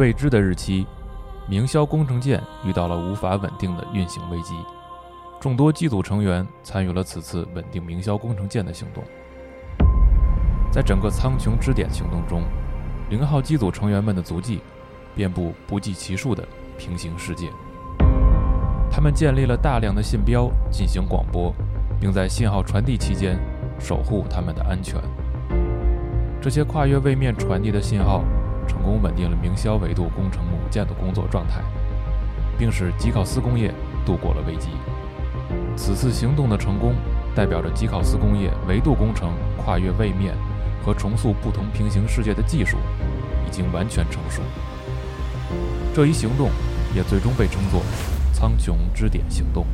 未知的日期，明霄工程舰遇到了无法稳定的运行危机。众多机组成员参与了此次稳定明霄工程舰的行动。在整个苍穹之点行动中，零号机组成员们的足迹遍布不计其数的平行世界。他们建立了大量的信标进行广播，并在信号传递期间守护他们的安全。这些跨越位面传递的信号，成功稳定了明霄维度工程母舰的工作状态，并使吉考斯工业度过了危机。此次行动的成功，代表着吉考斯工业维度工程跨越位面和重塑不同平行世界的技术已经完全成熟。这一行动也最终被称作“苍穹之点行动”。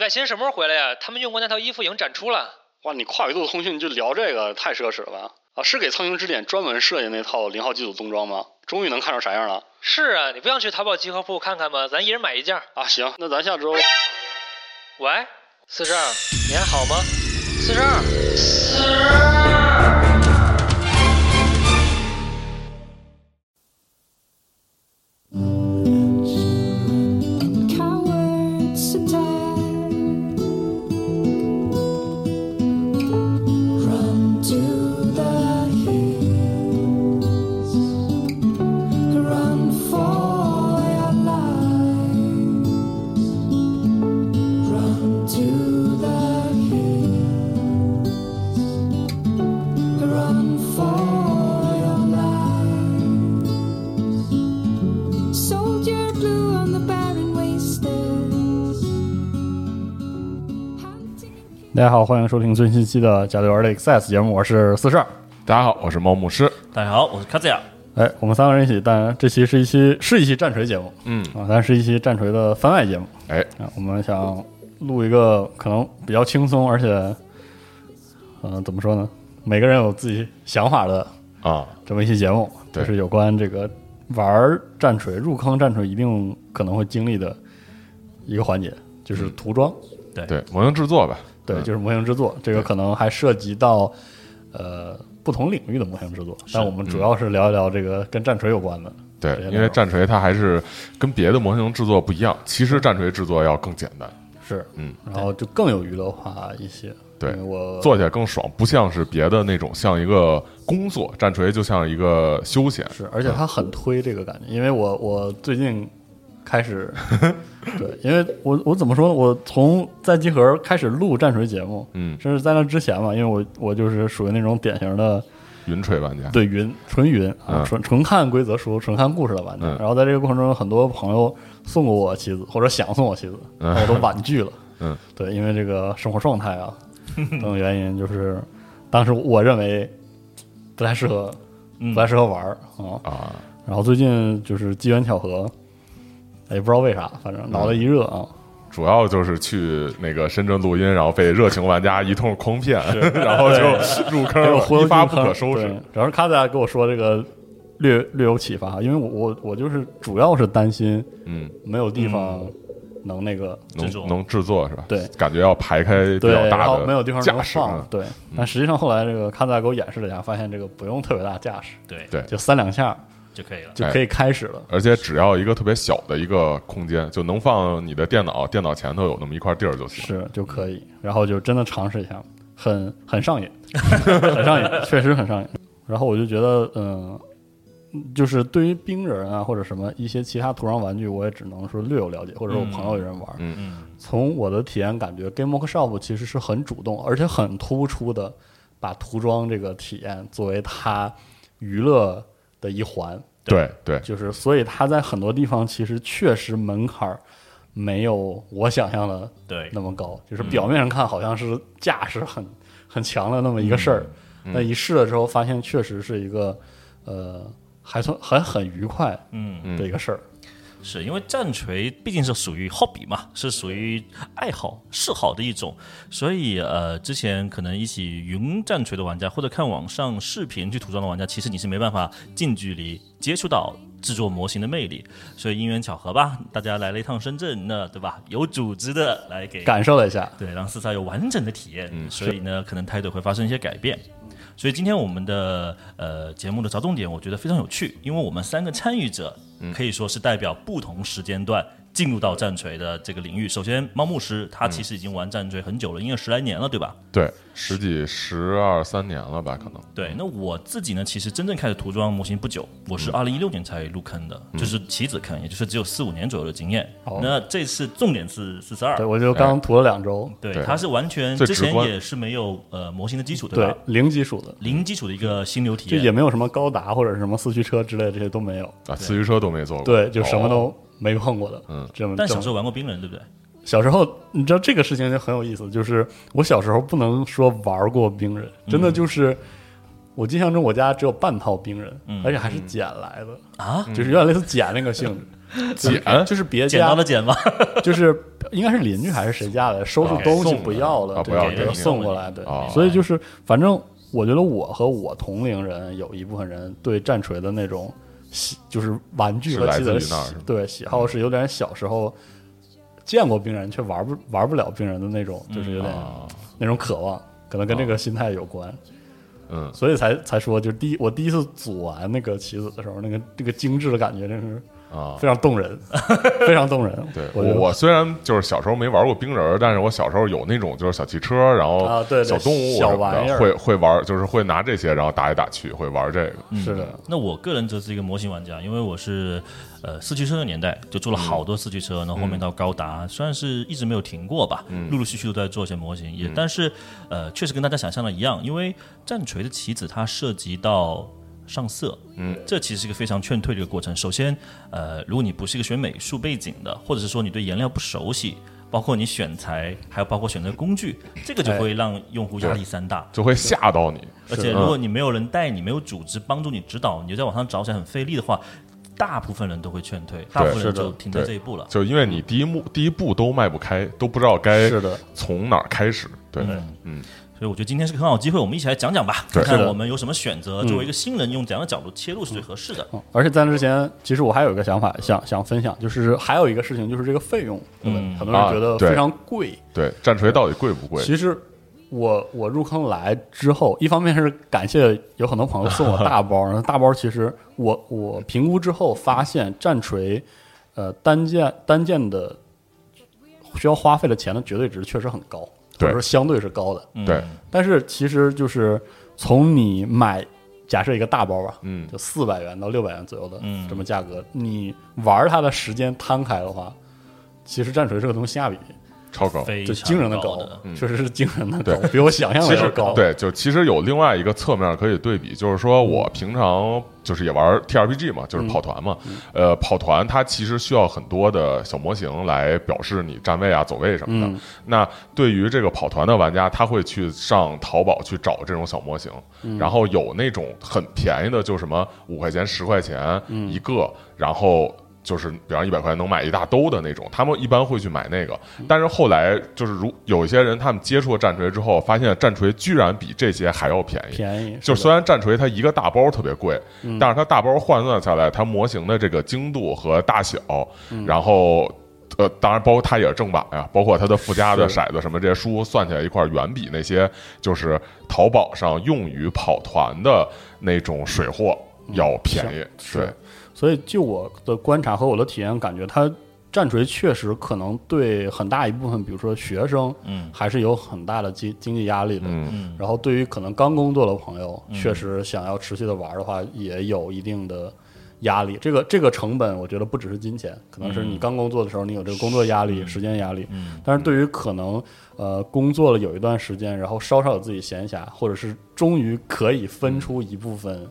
外星什么时候回来呀？他们用过那套衣服已经展出了。哇，你跨维度通讯就聊这个，太奢侈了吧？啊，是给苍鹰之点专门设计那套零号机组冬装吗？终于能看出啥样了。是啊，你不想去淘宝集合铺看看吗？咱一人买一件。啊，行，那咱下周。喂，四十二，你还好吗？四十二，四十二。大家好，欢迎收听最新期的《加六儿的 Access》节目，我是四十二。大家好，我是猫牧师。大家好，我是卡兹亚。哎，我们三个人一起，但这期是一期是一期战锤节目嗯，啊，但是一期战锤的番外节目哎，啊。我们想录一个可能比较轻松，而且，嗯、怎么说呢？每个人有自己想法的啊，这么一期节目，对就是有关这个玩战锤、入坑战锤一定可能会经历的一个环节，就是涂装。对，模型制作吧。对，嗯就是模型制作，这个可能还涉及到呃不同领域的模型制作，但我们主要是聊一聊这个跟战锤有关的。对因为战锤它还是跟别的模型制作不一样，其实战锤制作要更简单，是，嗯，然后就更有娱乐化一些。对我做起来更爽，不像是别的那种像一个工作，战锤就像一个休闲。是，而且它很推这个感觉，因为我我最近开始，对，因为我我怎么说呢？我从在集合开始录战锤节目，嗯，甚至在那之前嘛，因为我我就是属于那种典型的云锤玩家。对云纯云纯纯看规则书、纯看故事的玩家。嗯然后在这个过程中，有很多朋友送过我棋子，或者想送我棋子，嗯我都婉拒了。嗯，对，因为这个生活状态啊等等原因，就是当时我认为不太适合，嗯不太适合玩儿啊。啊，然后最近就是机缘巧合，也不知道为啥，反正脑袋一热啊，主要就是去那个深圳录音，然后被热情玩家一通诓骗，然后就入坑了，给我忽悠一发不可收拾。然后卡子亚给我说这个略略有启发，因为我我我就是主要是担心嗯，没有地方能那个。能制作。能制作是吧？对，感觉要排开比对，较大的没有地方能架放对。但实际上后来这个卡子亚给我演示了一下，发现这个不用特别大架势，对。对。就三两下就可以了。就可以开始了。而且只要一个特别小的一个空间，就能放你的电脑，电脑前头有那么一块地儿就行。是就可以，然后就真的尝试一下，很 很上瘾，很上瘾，确实很上瘾。然后我就觉得，嗯，就是对于冰人啊或者什么一些其他涂装玩具，我也只能说略有了解，或者说我朋友有人玩。嗯嗯，从我的体验感觉，Game Workshop 其实是很主动，而且很突出的把涂装这个体验作为它娱乐的一环。对对，就是所以它在很多地方其实确实门槛儿没有我想象的对那么高，就是表面上看好像是架势很很强的那么一个事儿，嗯那一试了之后发现确实是一个呃还算还很愉快嗯，的一个事儿。是因为战锤毕竟是属于 hobby 嘛，是属于爱好嗜好的一种，所以呃，之前可能一起云战锤的玩家，或者看网上视频去涂装的玩家，其实你是没办法近距离接触到制作模型的魅力。所以因缘巧合吧，大家来了一趟深圳，那对吧？有组织的来给感受了一下，对，让四叉有完整的体验。嗯所以呢，可能态度会发生一些改变。所以今天我们的呃节目的着重点，我觉得非常有趣，因为我们三个参与者嗯。可以说是代表不同时间段进入到战锤的这个领域。首先，猫牧师他其实已经玩战锤很久了，应该十来年了，对吧？对，十几十二三年了吧，可能。对，那我自己呢，其实真正开始涂装模型不久，我是二零一六年才入坑的，就是棋子坑，也就是只有四五年左右的经验。哦那这次重点是四十二对，我就刚涂了两周，对，对它是完全之前也是没有呃模型的基础，对吧？，零基础的，零基础的一个心流体验，就也没有什么高达或者什么四驱车之类的，这些都没有，啊，四驱车都没做过。对，就什么哦都没碰过的，嗯，这么但小时候玩过冰人，对不对？小时候，你知道这个事情就很有意思，就是我小时候不能说玩过冰人，真的就是我印象中我家只有半套冰人，嗯。而且还是捡来的，啊，就是有点类似捡那个性质，捡就是别捡到家的捡吧。就是应该是邻居还是谁家的，收拾啊东西不要了，啊对给不要给送过来，对。哦，所以就是反正我觉得我和我同龄人有一部分人对战锤的那种喜，就是玩具和棋子的喜对喜好是有点小时候见过病人却玩不玩不了病人的那种，就是有点啊，那种渴望，可能跟这个心态有关，嗯，所以才才说就是第一我第一次组完那个棋子的时候，那个这个精致的感觉真是啊，非常动人，非常动人。对我我我虽然就是小时候没玩过冰人儿，但是我小时候有那种就是小汽车，然后啊对对小动物小玩意儿会会玩，就是会拿这些然后打来打去，会玩这个。是的，那我个人则是一个模型玩家，因为我是呃四驱车的年代，就做了好多四驱车，然后后面到高达，虽然是一直没有停过吧，陆陆续续都在做一些模型，也但是呃确实跟大家想象的一样，因为战锤的棋子它涉及到。上色，嗯，这其实是一个非常劝退的一个过程。首先，呃，如果你不是一个学美术背景的，或者是说你对颜料不熟悉，包括你选材，还有包括选择工具，这个就会让用户压力山大。就会吓到你，而且如果你没有人带你，没有组织帮助你指导，你就在网上找起来很费力的话，大部分人都会劝退，大部分人就停在这一步了。就因为你第一幕第一步都迈不开，都不知道该是的，从哪儿开始。对，嗯所以我觉得今天是个很好机会，我们一起来讲讲吧，看看我们有什么选择。作为一个新人，用怎样的角度切入是最合适的。嗯而且在那之前，其实我还有一个想法想想分享，就是还有一个事情，就是这个费用嗯很多人觉得非常贵。对，战锤到底贵不贵？其实我我入坑来之后，一方面是感谢有很多朋友送我大包，然后大包其实我我评估之后发现，战锤呃单件单件的需要花费的钱的绝对值确实很高，或对者说相对是高的。嗯。对，但是其实就是从你买假设一个大包吧，嗯。就四百元到六百元左右的嗯。这么价格，你玩它的时间摊开的话，其实战锤这个东西性价比超高。就惊人的高确实是惊人的高，比我想象的要高。对，就其实有另外一个侧面可以对比，就是说我平常就是也玩 TRPG 嘛，就是跑团嘛，呃，跑团它其实需要很多的小模型来表示你站位啊、走位什么的。嗯那对于这个跑团的玩家，他会去上淘宝去找这种小模型，嗯然后有那种很便宜的，就什么五块钱、十块钱嗯一个，然后。就是比方一百块钱能买一大兜的那种，他们一般会去买那个。嗯但是后来就是如有一些人他们接触了战锤之后，发现战锤居然比这些还要便宜。便宜，就虽然战锤它一个大包特别贵，但是它大包换算下来，它模型的这个精度和大小，然后呃，当然包括它也是正版呀，包括它的附加的骰子什么这些书算起来一块儿，远比那些就是淘宝上用于跑团的那种水货要便宜。是对，所以就我的观察和我的体验，感觉它战锤确实可能对很大一部分，比如说学生，嗯还是有很大的经经济压力的。嗯嗯然后对于可能刚工作的朋友，确实想要持续的玩的话，也有一定的压力。这个这个成本，我觉得不只是金钱，可能是你刚工作的时候，你有这个工作压力、时间压力。嗯但是对于可能呃工作了有一段时间，然后稍稍有自己闲暇，或者是终于可以分出一部分。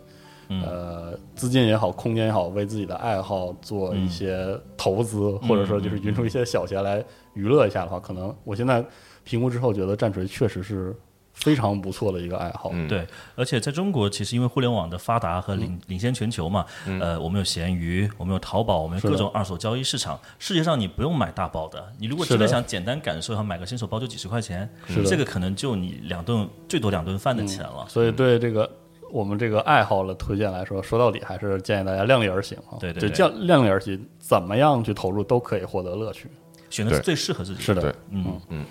嗯呃，资金也好，空间也好，为自己的爱好做一些投资，或者说就是匀出一些小钱来娱乐一下的话，可能我现在评估之后觉得战锤确实是非常不错的一个爱好。嗯，对，而且在中国，其实因为互联网的发达和领、领先全球嘛，呃，我们有闲鱼，我们有淘宝，我们有各种二手交易市场。世界上你不用买大包的，你如果真的想简单感受一下，买个新手包就几十块钱，是这个可能就你两顿最多两顿饭的钱了。所以对这个我们这个爱好的推荐来说，说到底还是建议大家量力而行啊。对对对。就量量力而行，怎么样去投入都可以获得乐趣。选的是最适合自己。是的。对，嗯。嗯，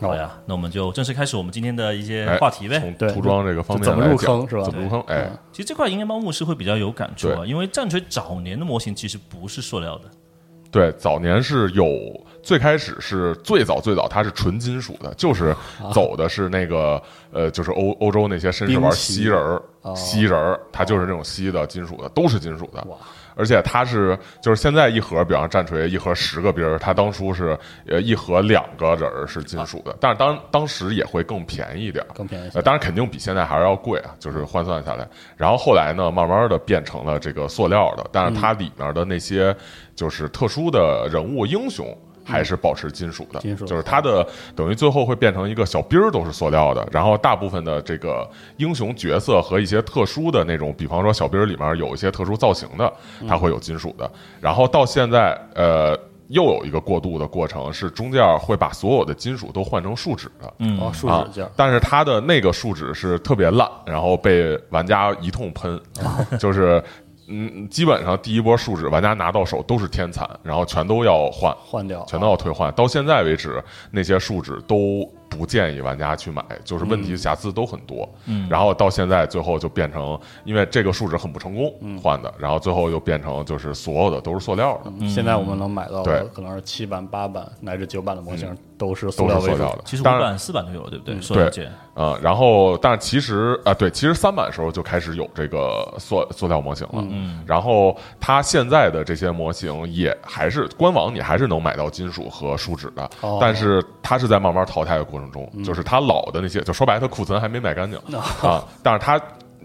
好呀，那我们就正式开始我们今天的一些哎话题呗。从对涂装这个方面怎么入来讲坑是吧？怎么入坑？哎，其实这块应该猫牧师会比较有感触啊，因为战锤早年的模型其实不是塑料的，对，早年是有，最开始是最早最早，它是纯金属的，就是走的是那个呃，就是欧欧洲那些绅士玩锡人儿哦，锡人儿，它就是那种锡的金属的，都是金属的。而且它是就是现在一盒，比方战锤一盒十个兵儿，它当初是呃一盒两个人儿是金属的，但是当当时也会更便宜一点儿，更便宜呃，当然肯定比现在还是要贵啊，就是换算下来。然后后来呢，慢慢的变成了这个塑料的，但是它里面的那些就是特殊的人物英雄。还是保持金属的，金属就是它的等于最后会变成一个小兵儿都是塑料的，然后大部分的这个英雄角色和一些特殊的那种，比方说小兵儿里面有一些特殊造型的，它会有金属的。然后到现在，呃，又有一个过渡的过程，是中间会把所有的金属都换成树脂的，嗯哦，树啊脂件，但是它的那个树脂是特别烂，然后被玩家一通喷，就是嗯，基本上第一波树脂玩家拿到手都是天残，然后全都要换，换掉，全都要退换。到现在为止，那些树脂都不建议玩家去买，就是问题瑕疵都很多。嗯。然后到现在最后就变成，因为这个树脂很不成功换的，然后最后又变成就是所有的都是塑料的，嗯。现在我们能买到对。的可能是七版、八版乃至九版的模型都是塑都料为主。是塑料的。其实五版、四版都有，对不对？塑料件，啊、然后，但是其实啊、对，其实三版时候就开始有这个塑塑料模型了。嗯，然后它现在的这些模型也还是官网你还是能买到金属和树脂的，但是它是在慢慢淘汰的过程中，就是他老的那些，就说白了，他库存还没卖干净 啊，但是他。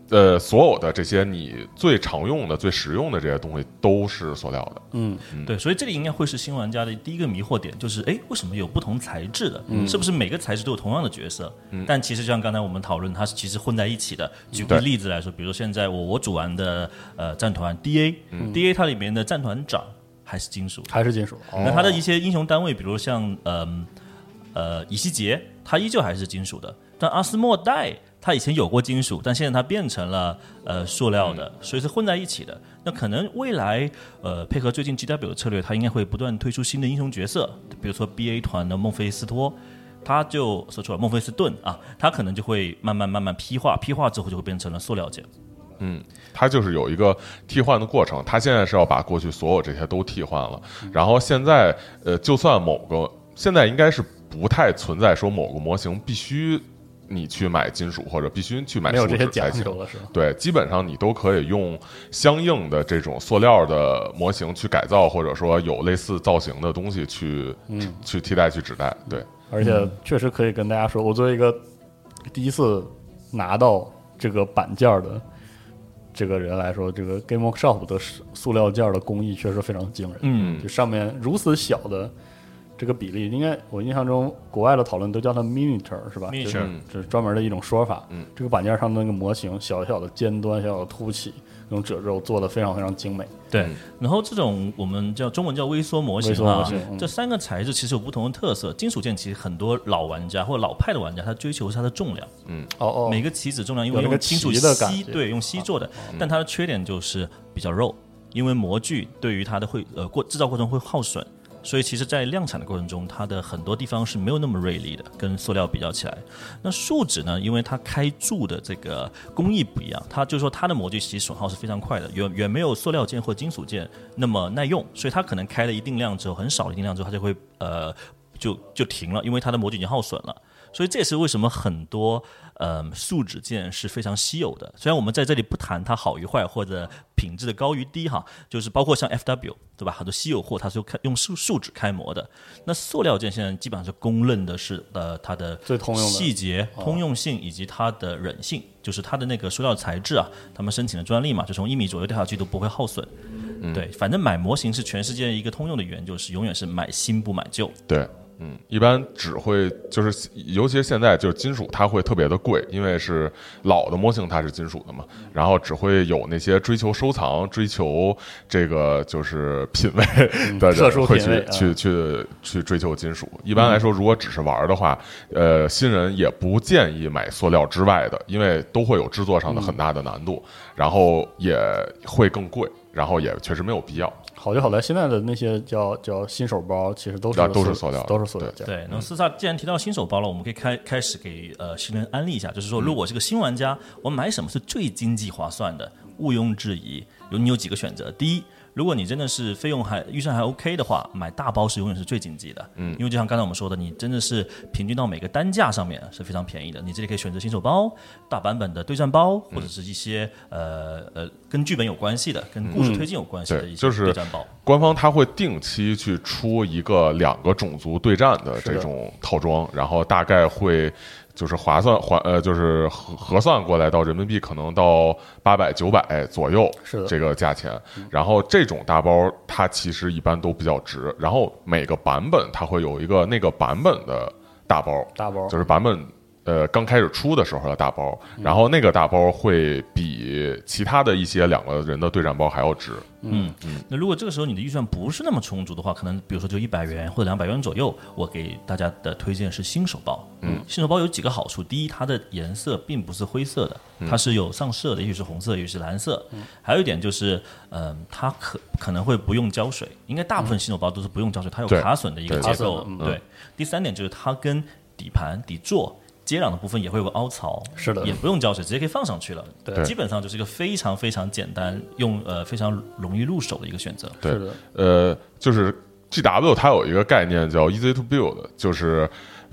呃，所有的这些你最常用的、最实用的这些东西都是塑料的。嗯，对，所以这里应该会是新玩家的第一个迷惑点，就是哎，为什么有不同材质的？嗯是不是每个材质都有同样的角色？但其实就像刚才我们讨论，它是其实混在一起的。举个例子来说，比如说现在我我组完的呃战团 DA，DA、嗯它里面的战团长还是金属，还是金属。哦那它的一些英雄单位，比如像嗯呃以西结，它依旧还是金属的，但阿斯莫代它以前有过金属，但现在它变成了呃塑料的，所以是混在一起的。那可能未来呃配合最近 GW 的策略，它应该会不断推出新的英雄角色，比如说 BA 团的孟菲斯托。他就说出了孟菲斯顿啊，他可能就会慢慢慢慢批化，批化之后就会变成了塑料件。嗯它就是有一个替换的过程，它现在是要把过去所有这些都替换了，然后现在呃，就算某个现在应该是不太存在说某个模型必须你去买金属或者必须去买没有这些树脂才行讲究。了是吧？对，基本上你都可以用相应的这种塑料的模型去改造，或者说有类似造型的东西去、嗯去替代、去指代。对，而且确实可以跟大家说，我作为一个第一次拿到这个板件的这个人来说，这个 Game Workshop 的塑料件的工艺确实非常惊人。嗯就上面如此小的这个比例，应该我印象中国外的讨论都叫它 miniature 是吧？Miniature 就是这是专门的一种说法。嗯，这个板件上的那个模型，小小的尖端、小小的凸起，那种褶皱做的非常非常精美。对。嗯，然后这种我们叫中文叫微缩模型啊型嗯，这三个材质其实有不同的特色。金属件其实很多老玩家或者老派的玩家，他追求是它的重量，嗯。哦哦，每个棋子重量因为那个用金属鳍的锡对用锡做的，但它的缺点就是比较肉，因为模具对于它的会呃过制造过程会耗损。所以其实，在量产的过程中，它的很多地方是没有那么锐利的，跟塑料比较起来。那树脂呢？因为它开铸的这个工艺不一样，它就是说它的模具其实损耗是非常快的，远远没有塑料件或金属件那么耐用。所以它可能开了一定量之后，很少的一定量之后，它就会呃就就停了，因为它的模具已经耗损了。所以这也是为什么很多呃树脂件是非常稀有的。虽然我们在这里不谈它好与坏或者品质的高与低哈，就是包括像 FW 对吧，很多稀有货它是用开用树树脂开模的。那塑料件现在基本上是公认的是呃它的最通用的细节、通用性以及它的韧性，就是它的那个塑料材质啊，他们申请的专利嘛，就从一米左右掉下去都不会耗损。对，反正买模型是全世界一个通用的语言，就是永远是买新不买旧。对，嗯，一般只会就是，尤其是现在就是金属，它会特别的贵，因为是老的模型它是金属的嘛，然后只会有那些追求收藏、追求这个就是品味的会去去去去追求金属。一般来说，如果只是玩的话，呃，新人也不建议买塑料之外的，因为都会有制作上的很大的难度，然后也会更贵，然后也确实没有必要。好就好在现在的那些叫叫新手包，其实都是啊都是塑塑料都是塑料件。对，那么四萨既然提到新手包了，我们可以开开始给呃新人安利一下，就是说，如果是个新玩家，我买什么是最经济划算的？毋庸置疑，有你有几个选择。第一，如果你真的是费用还预算还 OK 的话，买大包是永远是最经济的。嗯，因为就像刚才我们说的，你真的是平均到每个单价上面是非常便宜的。你这里可以选择新手包、大版本的对战包，或者是一些呃呃跟剧本有关系的、跟故事推进有关系的一些对战包。官方它会定期去出一个两个种族对战的这种套装，然后大概会就是划算还呃就是核核算过来到人民币可能到八百九百左右是这个价钱。然后这种大包它其实一般都比较值，然后每个版本它会有一个那个版本的大包，大包就是版本呃刚开始出的时候的大包，然后那个大包会比其他的一些两个人的对战包还要值。嗯。嗯，那如果这个时候你的预算不是那么充足的话，可能比如说就一百元或者两百元左右，我给大家的推荐是新手包。嗯，新手包有几个好处，第一，它的颜色并不是灰色的，它是有上色的，也许是红色，也许是蓝色。还有一点就是，嗯、它可可能会不用胶水，应该大部分新手包都是不用胶水，它有卡榫的一个对。结构。对，第三点就是它跟底盘、底座。接壤的部分也会有个凹槽，是的。也不用胶水，直接可以放上去了。对。基本上就是一个非常非常简单，用呃非常容易入手的一个选择。对。的，呃，就是 G W 它有一个概念叫 Easy to Build，就是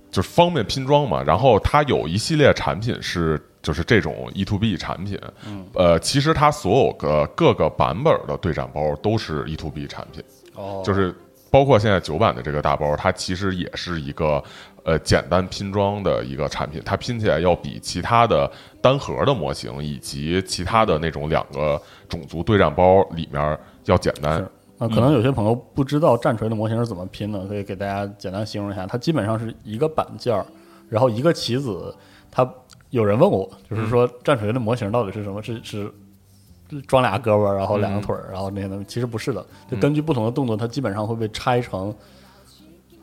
就是方便拼装嘛。然后它有一系列产品是就是这种 E to B 产品，嗯，呃，其实它所有个各个版本的对战包都是 E to B 产品，哦，就是包括现在九版的这个大包，它其实也是一个呃简单拼装的一个产品，它拼起来要比其他的单核的模型以及其他的那种两个种族对战包里面要简单是。那可能有些朋友不知道战锤的模型是怎么拼的，所以给大家简单形容一下。它基本上是一个板件儿，然后一个棋子。它有人问我，就是说战锤的模型到底是什么？是是是装俩胳膊，然后两个腿儿，然后那些东西？其实不是的，就根据不同的动作，它基本上会被拆成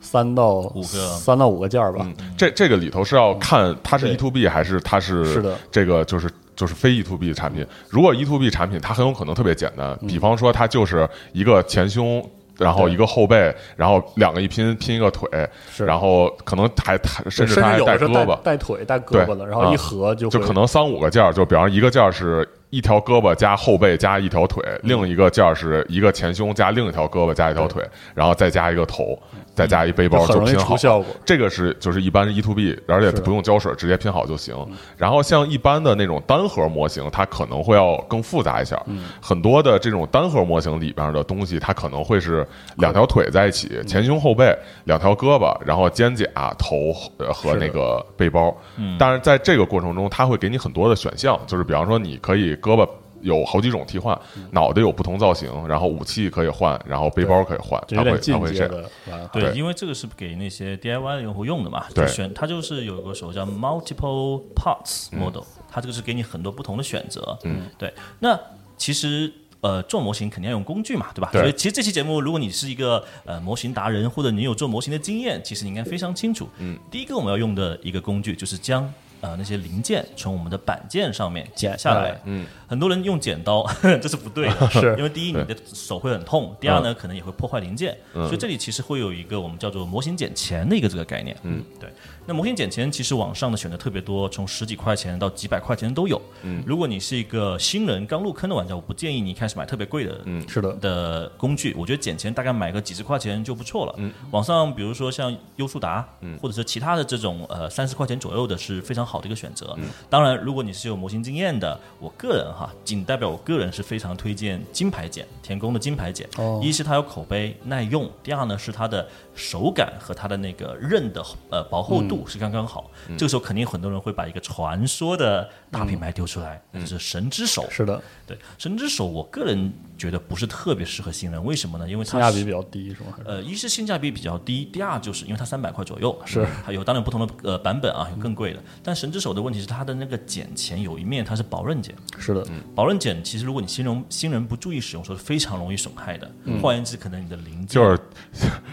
三到五个。三到五个件儿吧。嗯，这这个里头是要看它是 E to B 还是它是是的。这个就是就是非 E to B 产品。如果 E to B 产品，它很有可能特别简单，比方说它就是一个前胸。然后一个后背，然后两个一拼拼一个腿，是。然后可能还还甚至它还带带胳膊，带腿、带胳膊的，然后一啊合就会就可能三五个件儿，就比方一个件儿是一条胳膊加后背加一条腿，另一个件儿是一个前胸加另一条胳膊加一条腿，然后再加一个头，再加一背包就拼好效果。这个是就是一般 E to B，而且不用胶水，直接拼好就行。然后像一般的那种单核模型，它可能会要更复杂一下。很多的这种单核模型里边的东西，它可能会是两条腿在一起，前胸后背，两条胳膊，然后肩胛、头呃和那个背包。但是在这个过程中，它会给你很多的选项，就是比方说你可以胳膊。有好几种替换，脑袋有不同造型，然后武器可以换，然后背包可以换，它会它会这样。阶的玩法。对，因为这个是给那些 DIY 的用户用的嘛，对就选它就是有个手叫 Multiple Parts Model，、它这个是给你很多不同的选择。嗯，对。那其实呃做模型肯定要用工具嘛，对吧？对所以其实这期节目，如果你是一个呃模型达人，或者你有做模型的经验，其实你应该非常清楚。嗯，第一个我们要用的一个工具就是将。呃，那些零件从我们的板件上面剪下来，嗯，很多人用剪刀，这是不对的，是。因为第一你的手会很痛，第二呢可能也会破坏零件，所以这里其实会有一个我们叫做模型剪钳的一个这个概念，嗯，对。那模型剪钳其实网上的选择特别多，从十几块钱到几百块钱都有。嗯，如果你是一个新人刚入坑的玩家，我不建议你一开始买特别贵的，嗯，是的的工具，我觉得剪钳大概买个几十块钱就不错了。嗯，网上比如说像优速达，嗯，或者是其他的这种呃三十块钱左右的是非常好好的一个选择。嗯当然，如果你是有模型经验的，我个人哈，仅代表我个人是非常推荐金牌剪田宫的金牌剪。哦一是它有口碑耐用，第二呢是它的手感和它的那个刃的呃薄厚度是刚刚好。这个时候肯定很多人会把一个传说的大品牌丢出来，就是神之手。是的，对，神之手，我个人觉得不是特别适合新人，为什么呢？因为性价比比较低，是吗？呃，一是性价比比较低，第二就是因为它三百块左右，是还有当然不同的呃版本啊，有更贵的。但神之手的问题是它的那个剪钳有一面它是薄刃剪，是的，薄刃剪其实如果你新人新人不注意使用，说是非常容易损害的。换言之，可能你的零件就是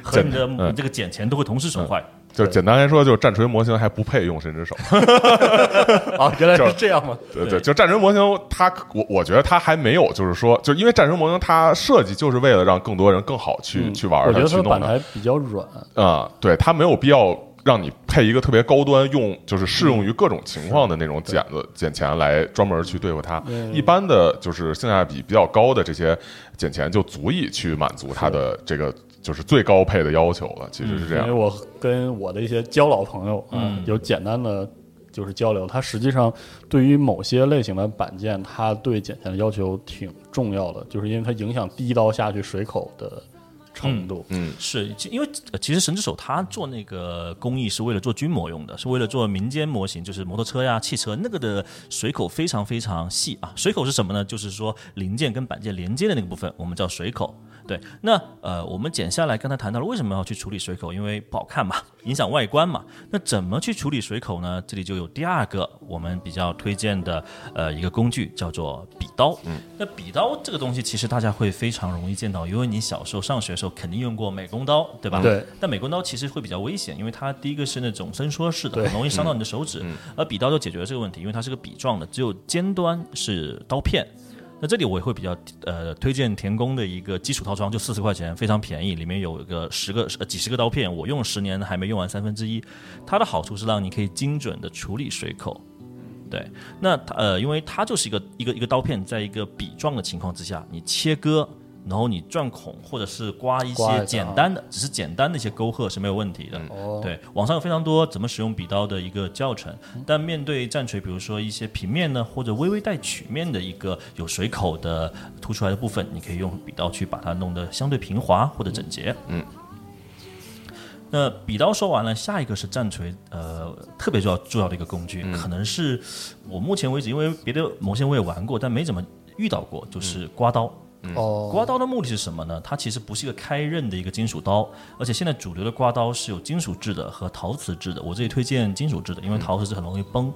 和你的嗯这个剪钳都会同时损坏。就简单来说，就是战锤模型还不配用神之手。啊，原来是这样吗？对对，就战锤模型，它我我觉得它还没有，就是说，就因为战锤模型它设计就是为了让更多人更好去、去玩它，嗯我觉得去弄它它的比较软，啊、对，它没有必要让你配一个特别高端用，就是适用于各种情况的那种剪子、剪钳来专门去对付它。一般的就是性价比比较高的这些剪钳就足以去满足它的这个就是最高配的要求了。其实是这样，因为我跟我的一些交老朋友啊、嗯有简单的就是交流，他实际上对于某些类型的板件，他对剪线的要求挺重要的，就是因为它影响第一刀下去水口的程度。嗯是，其因为呃其实神之手它做那个工艺是为了做军模用的，是为了做民间模型，就是摩托车呀、汽车那个的水口非常非常细啊。水口是什么呢？就是说零件跟板件连接的那个部分，我们叫水口。对，那呃，我们剪下来，刚才谈到了为什么要去处理水口，因为不好看嘛，影响外观嘛。那怎么去处理水口呢？这里就有第二个我们比较推荐的呃一个工具，叫做笔刀。嗯，那笔刀这个东西其实大家会非常容易见到，因为你小时候上学的时候肯定用过美工刀，对吧？对。但美工刀其实会比较危险，因为它第一个是那种伸缩式的，很容易伤到你的手指。而笔刀就解决了这个问题，因为它是个笔状的，只有尖端是刀片。那这里我也会比较呃推荐田工的一个基础套装，就四十块钱，非常便宜，里面有一个十个呃几十个刀片，我用了十年还没用完三分之一。它的好处是让你可以精准的处理水口。对，那它呃，因为它就是一个一个一个刀片，在一个笔状的情况之下，你切割，然后你钻孔或者是刮一些简单的，只是简单的一些沟壑是没有问题的。哦，对，网上有非常多怎么使用笔刀的一个教程，但面对战锤，比如说一些平面呢，或者微微带曲面的一个有水口的凸出来的部分，你可以用笔刀去把它弄得相对平滑或者整洁。嗯。那笔刀说完了，下一个是战锤，呃，特别重要重要的一个工具，可能是我目前为止，因为别的模型我也玩过，但没怎么遇到过，就是刮刀。哦，刮刀的目的是什么呢？它其实不是一个开刃的一个金属刀，而且现在主流的刮刀是有金属制的和陶瓷制的。我这里推荐金属制的，因为陶瓷制很容易崩。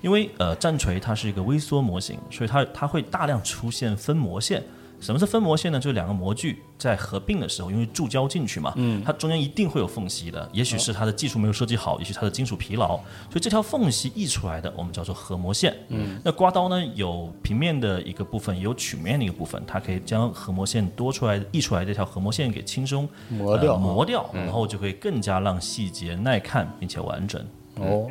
因为呃，战锤它是一个微缩模型，所以它它会大量出现分模线。什么是分模线呢？就是两个模具在合并的时候，因为注胶进去嘛，嗯，它中间一定会有缝隙的。也许是它的技术没有设计好，也许它的金属疲劳，所以这条缝隙溢出来的，我们叫做合模线。嗯，那刮刀呢，有平面的一个部分，也有曲面的一个部分，它可以将合模线多出来、溢出来的这条合模线给轻松磨掉呃磨掉，然后就会更加让细节耐看并且完整。哦，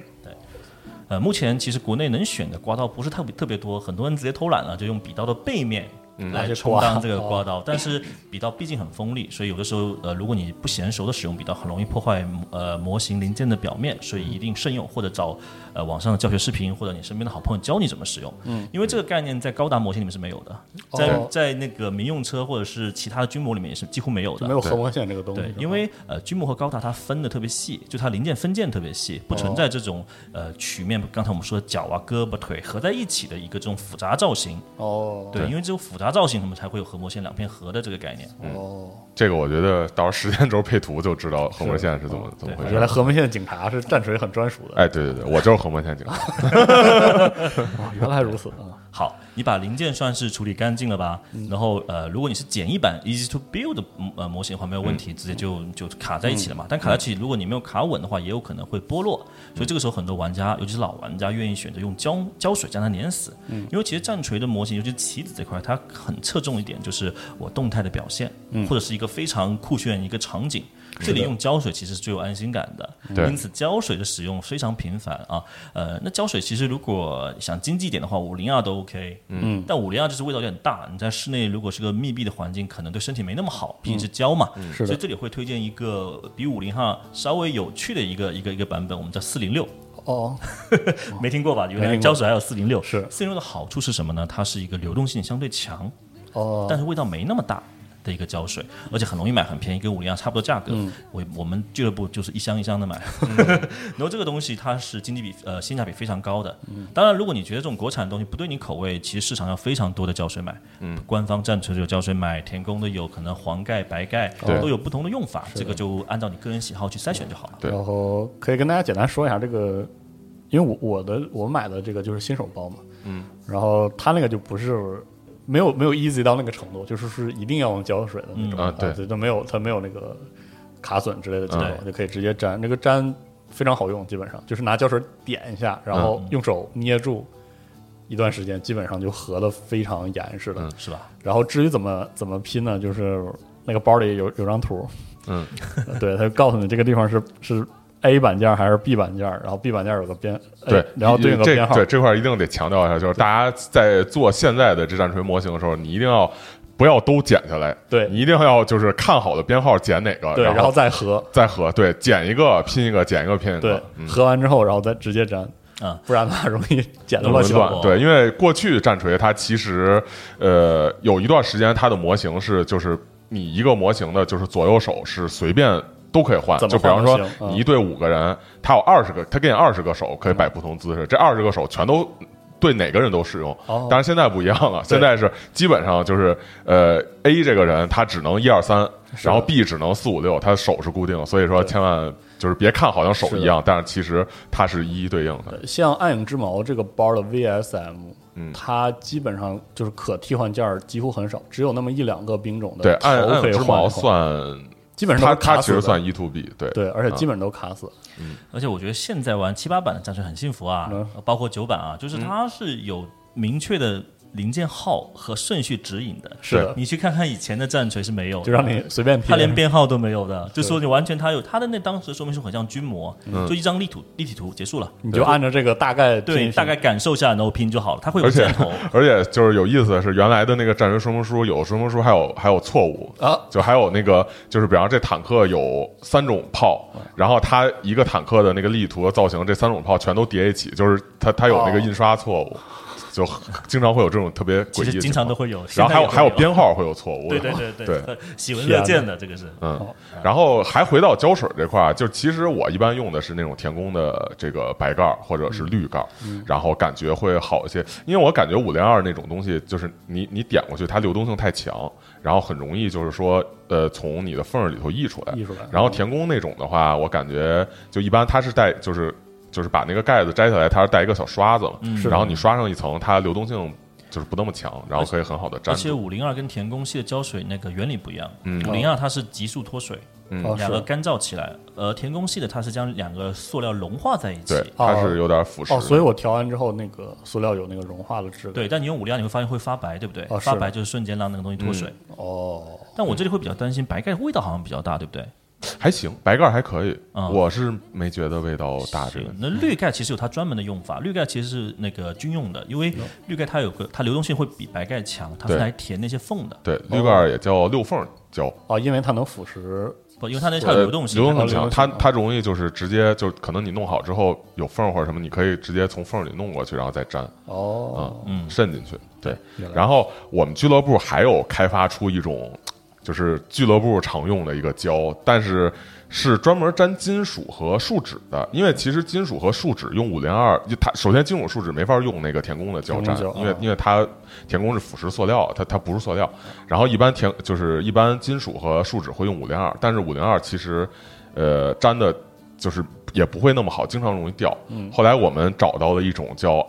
呃，目前其实国内能选的刮刀不是特别特别多，很多人直接偷懒了，就用笔刀的背面来充当这个刮刀。但是笔刀毕竟很锋利，所以有的时候呃，如果你不娴熟的使用笔刀，很容易破坏呃模型零件的表面，所以一定慎用，或者找呃网上的教学视频，或者你身边的好朋友教你怎么使用。嗯，因为这个概念在高达模型里面是没有的，在、哦在那个民用车或者是其他的军模里面也是几乎没有的。没有合模线这个东西对因为呃，军模和高达它分的特别细，就它零件分件特别细，不存在这种、呃曲面，刚才我们说的脚啊、胳膊、腿合在一起的一个这种复杂造型。哦，对，因为只有复杂造型，他们才会有合模线两片合的这个概念。哦，这个我觉得到时候时间轴配图就知道横模线是怎么怎么回事。原来合模线警察是战锤很专属的，哎，对对对，我就是横膜线警察。哦原来如此啊，好，你把零件算是处理干净了吧？然后呃，如果你是简易版 easy to build 的呃模型的话，没有问题，直接就就卡在一起了嘛。但卡在一起，如果你没有卡稳的话，也有可能会剥落。所以这个时候，很多玩家，尤其是老玩家，愿意选择用胶胶水将它粘死。因为其实战锤的模型，尤其是棋子这块，它很侧重一点，就是我动态的表现，或者是一个非常酷炫一个场景。这里用胶水其实是最有安心感的，对因此胶水的使用非常频繁啊。呃，那胶水其实如果想经济一点的话，五零二都 OK，嗯，但五零二就是味道有点大，你在室内如果是个密闭的环境，可能对身体没那么好，毕竟是胶嘛，所以这里会推荐一个比五零二稍微有趣的一个一个一个版本，我们叫四零六。哦，没听过吧？原来胶水还有四零六。是四零六的好处是什么呢？它是一个流动性相对强，哦，但是味道没那么大的一个胶水，而且很容易买，很便宜，跟五零二差不多价格。嗯我我们俱乐部就是一箱一箱的买。然后这个东西它是经济比呃性价比非常高的。嗯当然，如果你觉得这种国产的东西不对你口味，其实市场上非常多的胶水买。嗯，官方战车的有胶水买，田宫的有可能黄盖、白盖都有不同的用法，这个就按照你个人喜好去筛选就好了。对然后可以跟大家简单说一下这个，因为我我的我买的这个就是新手包嘛，嗯，然后他那个就不是没有没有 easy 到那个程度，就是是一定要用胶水的那种嗯啊对对，都没有它没有那个卡损之类的情况，嗯就可以直接粘，那个粘非常好用，基本上就是拿胶水点一下，然后用手捏住。一段时间基本上就合的非常严实的，嗯是吧？然后至于怎么怎么拼呢？就是那个包里有有张图，嗯，对，他就告诉你这个地方是是 A 板件还是 B 板件，然后 B 板件有个编，对哎，然后对应个这编号，对这块一定得强调一下，就是大家在做现在的这战锤模型的时候，你一定要不要都剪下来，对你一定要就是看好的编号剪哪个，对，然然后再合，再合，对，剪一个拼一个，剪一个拼一对个，，嗯。合完之后，然后再直接粘，啊，不然的话容易剪的乱七八乱七八糟。对，因为过去战锤它其实呃有一段时间它的模型是就是你一个模型的就是左右手是随便都可以换，就比方说你一队五个人，他有二十个，他给你二十个手可以摆不同姿势，这二十个手全都。对哪个人都适用，哦。当然现在不一样了，现在是基本上就是，呃，A 这个人他只能一二三，然后 B 只能四五六，他手是固定，所以说千万就是别看好像手一样，但是其实它是一一对应的。像暗影之矛这个包的 VSM，嗯。它基本上就是可替换件儿几乎很少，只有那么一两个兵种的对，暗头可以暗之矛算基本上它都是卡死的它其实算 E to B，对。对，而且嗯。基本上都卡死。而且我觉得现在玩七八版的战锤很幸福啊，嗯。包括九版啊，就是它是有明确的零件号和顺序指引的。是。的，你去看看以前的战锤是没有的，就让你随便拼，它连编号都没有的，就说你完全它有它的那当时说明书很像军模，就一张立图立体图结束了，你就按照这个大概对，大概感受一下然后拼就好了，它会有箭头。而且就是有意思的是，原来的那个战锤说明书有说明书还有还有错误。啊，就还有那个就是比方这坦克有三种炮，然后它一个坦克的那个立图的造型，这三种炮全都叠一起，就是它它有那个印刷错误，就经常会有这种特别诡异的经常都会有，然后还有还有编号会有错误，对对对对呃 喜闻乐见的这个是。嗯，然后还回到胶水这块儿，就其实我一般用的是那种田宫的这个白盖儿或者是绿盖儿，然后感觉会好一些，因为我感觉五零二那种东西，就是你你点过去，它流动性太强，然后很容易就是说呃从你的缝儿里头溢出来，溢出来。然后田宫那种的话，我感觉就一般它是带就是就是把那个盖子摘下来，它是带一个小刷子了，是然后你刷上一层，它流动性。就是不那么强，然后可以很好的粘而且住。五零二跟田宫系的胶水那个原理不一样，嗯五零二它是急速脱水，两个干燥起来，而田宫系的它是将两个塑料融化在一起。对，它是有点腐蚀的。哦，所以我调完之后，那个塑料有那个融化的质感。对，但你用五零二你会发现会发白，对不对？哦发白就是瞬间让那个东西脱水。哦，但我这里会比较担心白盖味道好像比较大，对不对？还行，白盖儿还可以，嗯我是没觉得味道大这个。那绿盖其实有它专门的用法，绿盖其实是那个军用的，因为绿盖它有个它流动性会比白盖强，它是来填那些缝的，对，绿盖儿也叫六缝胶，哦，因为它能腐蚀。不，因为它那它有流动性，流动性强，它它容易就是直接就可能你弄好之后有缝儿或者什么，你可以直接从缝儿里弄过去，然后再粘，哦，嗯，渗进去。对。然后我们俱乐部还有开发出一种，就是俱乐部常用的一个胶，但是是专门粘金属和树脂的。因为其实金属和树脂用五零二，它首先金属树脂没法用那个田宫的胶粘因为啊因为它田宫是腐蚀塑料，它它不是塑料。然后一般田就是一般金属和树脂会用五零二，但是五零二其实呃粘的就是也不会那么好，经常容易掉。嗯后来我们找到了一种叫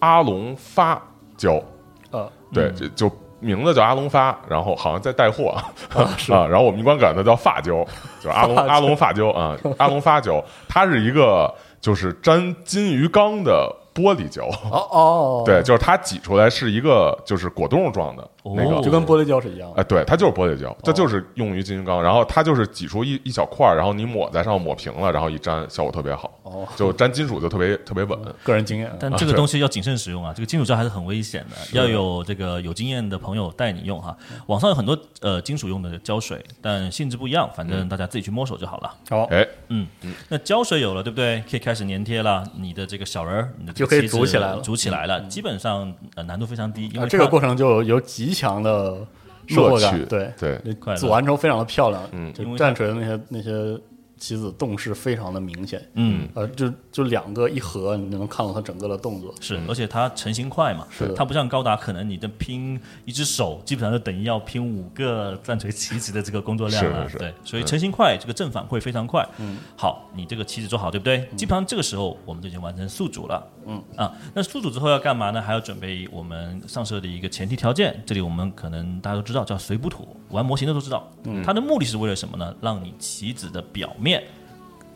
阿龙发胶，呃，对，就就名字叫阿龙发，然后好像在带货 啊，是啊然后我们一般管它叫发胶，就是阿龙阿龙发胶啊，阿龙发胶，它是一个就是粘金鱼缸的玻璃胶。哦哦，对，，就是它挤出来是一个就是果冻状的那个哦就跟玻璃胶是一样的。哎，对，它就是玻璃胶，它就是用于金鱼缸，然后它就是挤出一一小块儿，然后你抹在上抹平了，然后一粘，效果特别好，哦，就粘金属就特别特别稳。个人经验，但这个东西要谨慎使用啊，这个金属胶还是很危险的，要有这个有经验的朋友带你用哈。网上有很多呃金属用的胶水，但性质不一样，反正大家自己去摸手就好了。好，哎，嗯那胶水有了，对不对？可以开始粘贴了，你的这个小人儿，你的就可以组起来了组起来了。基本上呃难度非常低，因啊为这个过程就有有极强的收获感，对对。你快乐。组完之后非常的漂亮，嗯。战锤的那些那些棋子动势非常的明显，嗯呃，就就两个一合，你就能看到它整个的动作，是，而且它成型快嘛，是它不像高达，可能你的拼一只手，基本上就等于要拼五个战锤棋子的这个工作量了。是是是对，所以成型快，这个正反馈非常快。嗯，好，你这个棋子做好，对不对？基本上这个时候我们就已经完成宿主了。嗯啊，那宿主之后要干嘛呢？还要准备我们上色的一个前提条件，这里我们可能大家都知道，叫随补土，玩模型的都知道。嗯，它的目的是为了什么呢？让你棋子的表面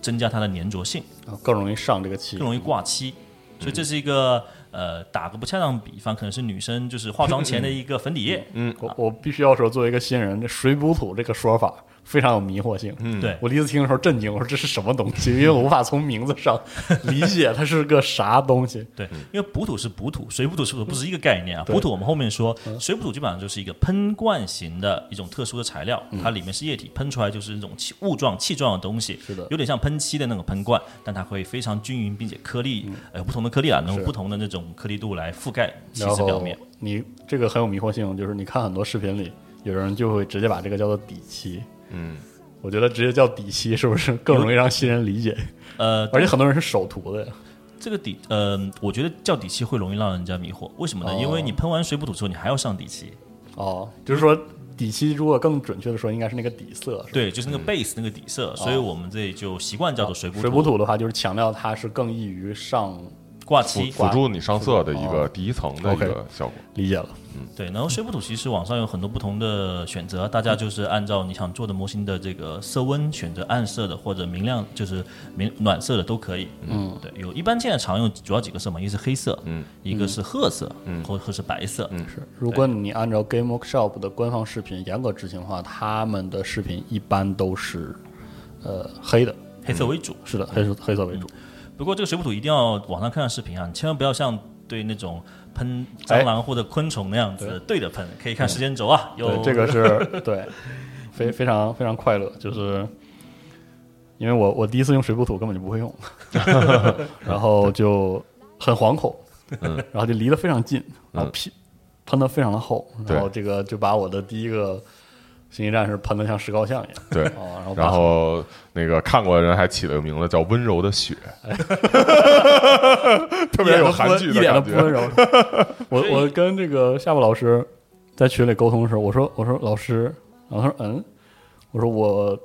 增加它的粘着性。啊更容易上这个漆更。容易挂漆，所以这是一个呃，打个不恰当比方，可能是女生就是化妆前的一个粉底液，嗯我我必须要说，作为一个新人，这水补土这个说法非常有迷惑性。嗯对我第一次听的时候震惊，我说这是什么东西？因为我无法从名字上 理解它是个啥东西。对，因为补土是补土，水补土是不是不是一个概念啊？补土我们后面说，水补土基本上就是一个喷灌型的一种特殊的材料，它里面是液体，喷出来就是那种气雾状、气状的东西，是的有点像喷漆的那种喷灌，但它会非常均匀，并且颗粒呃不同的颗粒啊，能用不同的那种颗粒度来覆盖棋然后子表面。你这个很有迷惑性，就是你看很多视频里，有人就会直接把这个叫做底漆。嗯，我觉得直接叫底漆是不是更容易让新人理解？呃，而且很多人是手涂的呀。这个底，呃，我觉得叫底漆会容易让人家迷惑，为什么呢？哦因为你喷完水补土之后，你还要上底漆。哦，就是说底漆，如果更准确的说，应该是那个底色。对，就是那个 base、那个底色，所以我们这里就习惯叫做水补哦水补土的话，就是强调它是更易于上挂漆。辅辅助你上色的一个第一层的一个效果。理解了。嗯对，然后水补土其实网上有很多不同的选择，大家就是按照你想做的模型的这个色温选择暗色的或者明亮，就是明暖色的都可以。嗯，对，有一般现在常用主要几个色嘛，一个是黑色，嗯，一个是褐色，嗯，或或是白色，嗯，是，如果你按照 Game Workshop 的官方视频严格执行的话，他们的视频一般都是呃黑的，黑色为主。是的，黑色黑色为主。不过这个水补土一定要网上看看视频啊，你千万不要像对那种喷蟑螂或者昆虫那样子对。着喷，可以看时间轴啊。有对，这个是 对，非非常非常快乐，就是因为我我第一次用水补土根本就不会用，然后就很惶恐，然后就离得非常近，然后喷喷的非常的厚，然后这个就把我的第一个星际战士喷的像石膏像一样，对，哦，然后然后那个看过的人还起了个名字叫“温柔的雪”，特别有韩剧一点都感觉。不温柔。我我跟这个夏布老师在群里沟通的时候，我说我说老师，然后他说嗯，我说我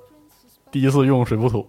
第一次用水不土，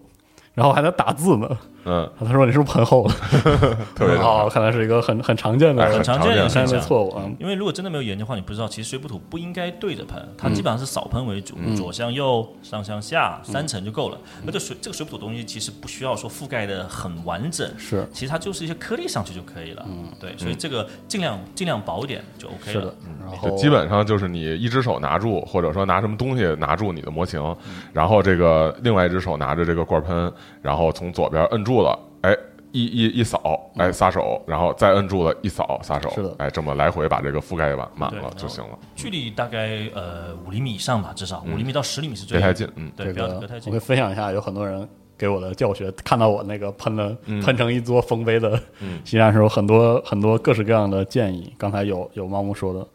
然后还在打字呢。嗯，他说你是不是喷厚了？特别哦，看来是一个很很常见的哎很常见的很常见现象。的错误啊。因为如果真的没有研究的话，你不知道，其实水补土不应该对着喷，它基本上是扫喷为主，左向右、上向下三层就够了。而这水这个水补土东西其实不需要说覆盖的很完整，是其实它就是一些颗粒上去就可以了。嗯，对，所以这个尽量尽量薄一点就 OK 了是的。，然后基本上就是你一只手拿住，或者说拿什么东西拿住你的模型，然后这个另外一只手拿着这个罐喷，然后从左边摁住了，哎，一一一扫，哎，撒手，然后再摁住了，一扫撒手，是的哎，这么来回把这个覆盖满满了就行了，距离大概呃五厘米以上吧，至少五厘米到十厘米是最别太近，嗯，对，这不要太近我会。分享一下，有很多人给我的教学，看到我那个喷了嗯喷成一座丰碑的西战时候，很多很多各式各样的建议。刚才有有猫木说的，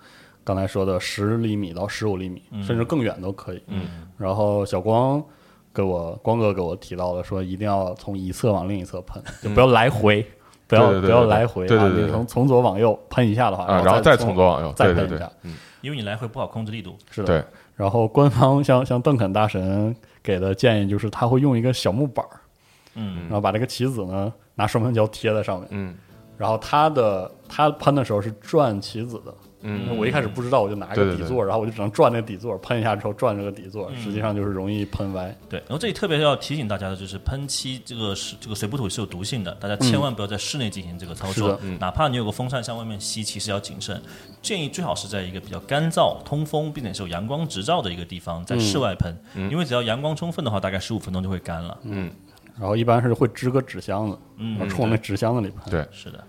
刚才说的十厘米到十五厘米，甚至更远都可以。嗯，然后小光给我光哥给我提到了，说一定要从一侧往另一侧喷，就不要来回。不要不要对对对对来回啊！对对对对。你从从左往右喷一下的话，啊，然后再从左往右，再喷一下，，嗯，因为你来回不好控制力度。是的。对，然后官方像像邓肯大神给的建议就是，他会用一个小木板儿，嗯。然后把这个棋子呢拿双面胶贴在上面，嗯。然后他的他喷的时候是转棋子的，嗯。我一开始不知道，我就拿一对对对。个底座，然后我就只能转那个底座，喷一下之后转这个底座，嗯。实际上就是容易喷歪。对，然后这里特别要提醒大家的就是，喷漆这个是这个水补土是有毒性的，大家千万不要在室内进行这个操作哪怕你有个风扇向外面吸，其实要谨慎。建议最好是在一个比较干燥、通风，并且是有阳光直照的一个地方，在室外喷，因为只要阳光充分的话，大概十五分钟就会干了。嗯。然后一般是会支个纸箱子，嗯。然后冲那纸箱子里喷。对，是的，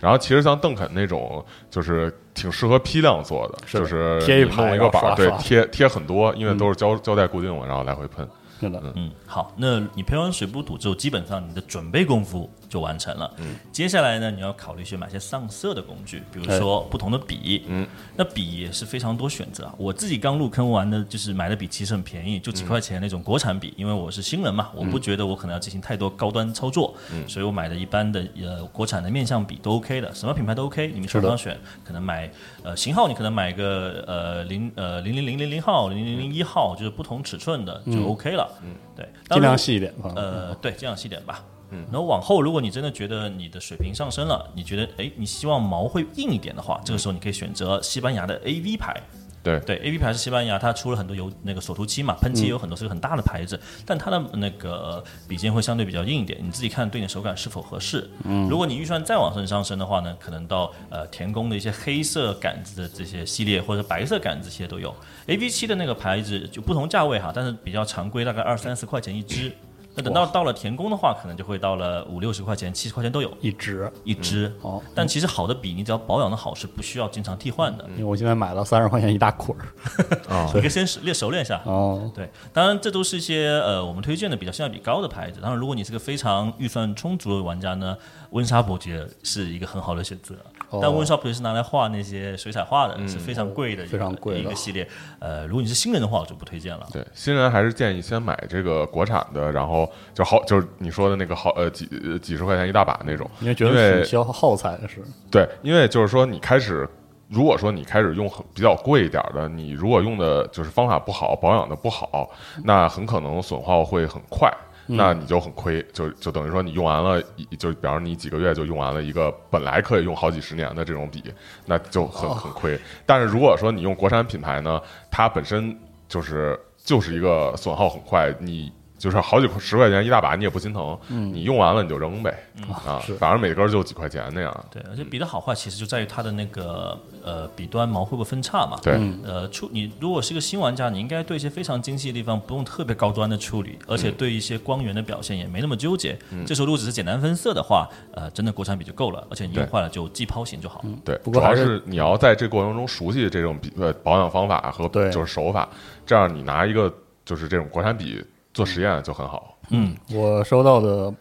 然后其实像邓肯那种，就是挺适合批量做的，是的就是贴一排一个板儿，对贴贴很多，因为都是胶胶带固定嘛，然后来回喷。是的，嗯，好，那你喷完水补土之后，基本上你的准备功夫就完成了。嗯，接下来呢，你要考虑去买些上色的工具，比如说不同的笔。嗯，那笔也是非常多选择啊。我自己刚入坑玩的，就是买的笔其实很便宜，就几块钱那种国产笔，因为我是新人嘛，我不觉得我可能要进行太多高端操作，所以我买的一般的呃国产的面相笔都 OK 的，什么品牌都 OK，你们手是的上选，可能买呃型号你可能买个呃零呃零零零零零号、零零零一号，就是不同尺寸的就 OK 了。嗯，对，尽量细一点啊。呃，对，尽量细点吧。嗯，然后往后，如果你真的觉得你的水平上升了，你觉得哎，你希望毛会硬一点的话，这个时候你可以选择西班牙的 AV 牌。对对，A V 牌是西班牙，它出了很多油那个锁图漆嘛，喷漆也有很多是个很大的牌子，但它的那个笔尖会相对比较硬一点，你自己看对你的手感是否合适。嗯，如果你预算再往上上升的话呢，可能到呃田宫的一些黑色杆子的这些系列，或者白色杆子这些都有。A V 七的那个牌子就不同价位哈，但是比较常规，大概二三十块钱一支。那等到到了田宫的话，可能就会到了五六十块钱、七十块钱都有一支一支。哦，但其实好的笔，你只要保养的好，是不需要经常替换的。因为我现在买了三十块钱一大捆儿。你可以先练熟练一下。哦，对，当然这都是一些呃我们推荐的比较性价比高的牌子。当然，如果你是个非常预算充足的玩家呢，温莎伯爵是一个很好的选择。哦但温莎伯爵是拿来画那些水彩画的，是非常贵的一个非常贵的一个系列。呃，如果你是新人的话，我就不推荐了。对，新人还是建议先买这个国产的，然后就好，就是你说的那个好呃几呃几十块钱一大把那种，因为觉得挺消耗材的是。对，因为就是说你开始，如果说你开始用很比较贵一点的，你如果用的就是方法不好，保养的不好，那很可能损耗会很快。那你就很亏，就就等于说你用完了，一就比方说你几个月就用完了一个本来可以用好几十年的这种笔，那就很很亏。但是如果说你用国产品牌呢，它本身就是就是一个损耗很快，你就是好几十块钱一大把，你也不心疼，你用完了你就扔呗，啊，反正每根就几块钱那样。对，而且笔的好坏其实就在于它的那个呃笔端毛会不会分叉嘛。对，呃，处你如果是个新玩家，你应该对一些非常精细的地方不用特别高端的处理，而且对一些光源的表现也没那么纠结。这时候如果只是简单分色的话，呃，真的国产笔就够了，而且你用坏了就即抛型就好了。对，不过还是是你要在这过程中熟悉这种笔呃保养方法和就是手法，这样你拿一个就是这种国产笔做实验就很好。嗯，我收到的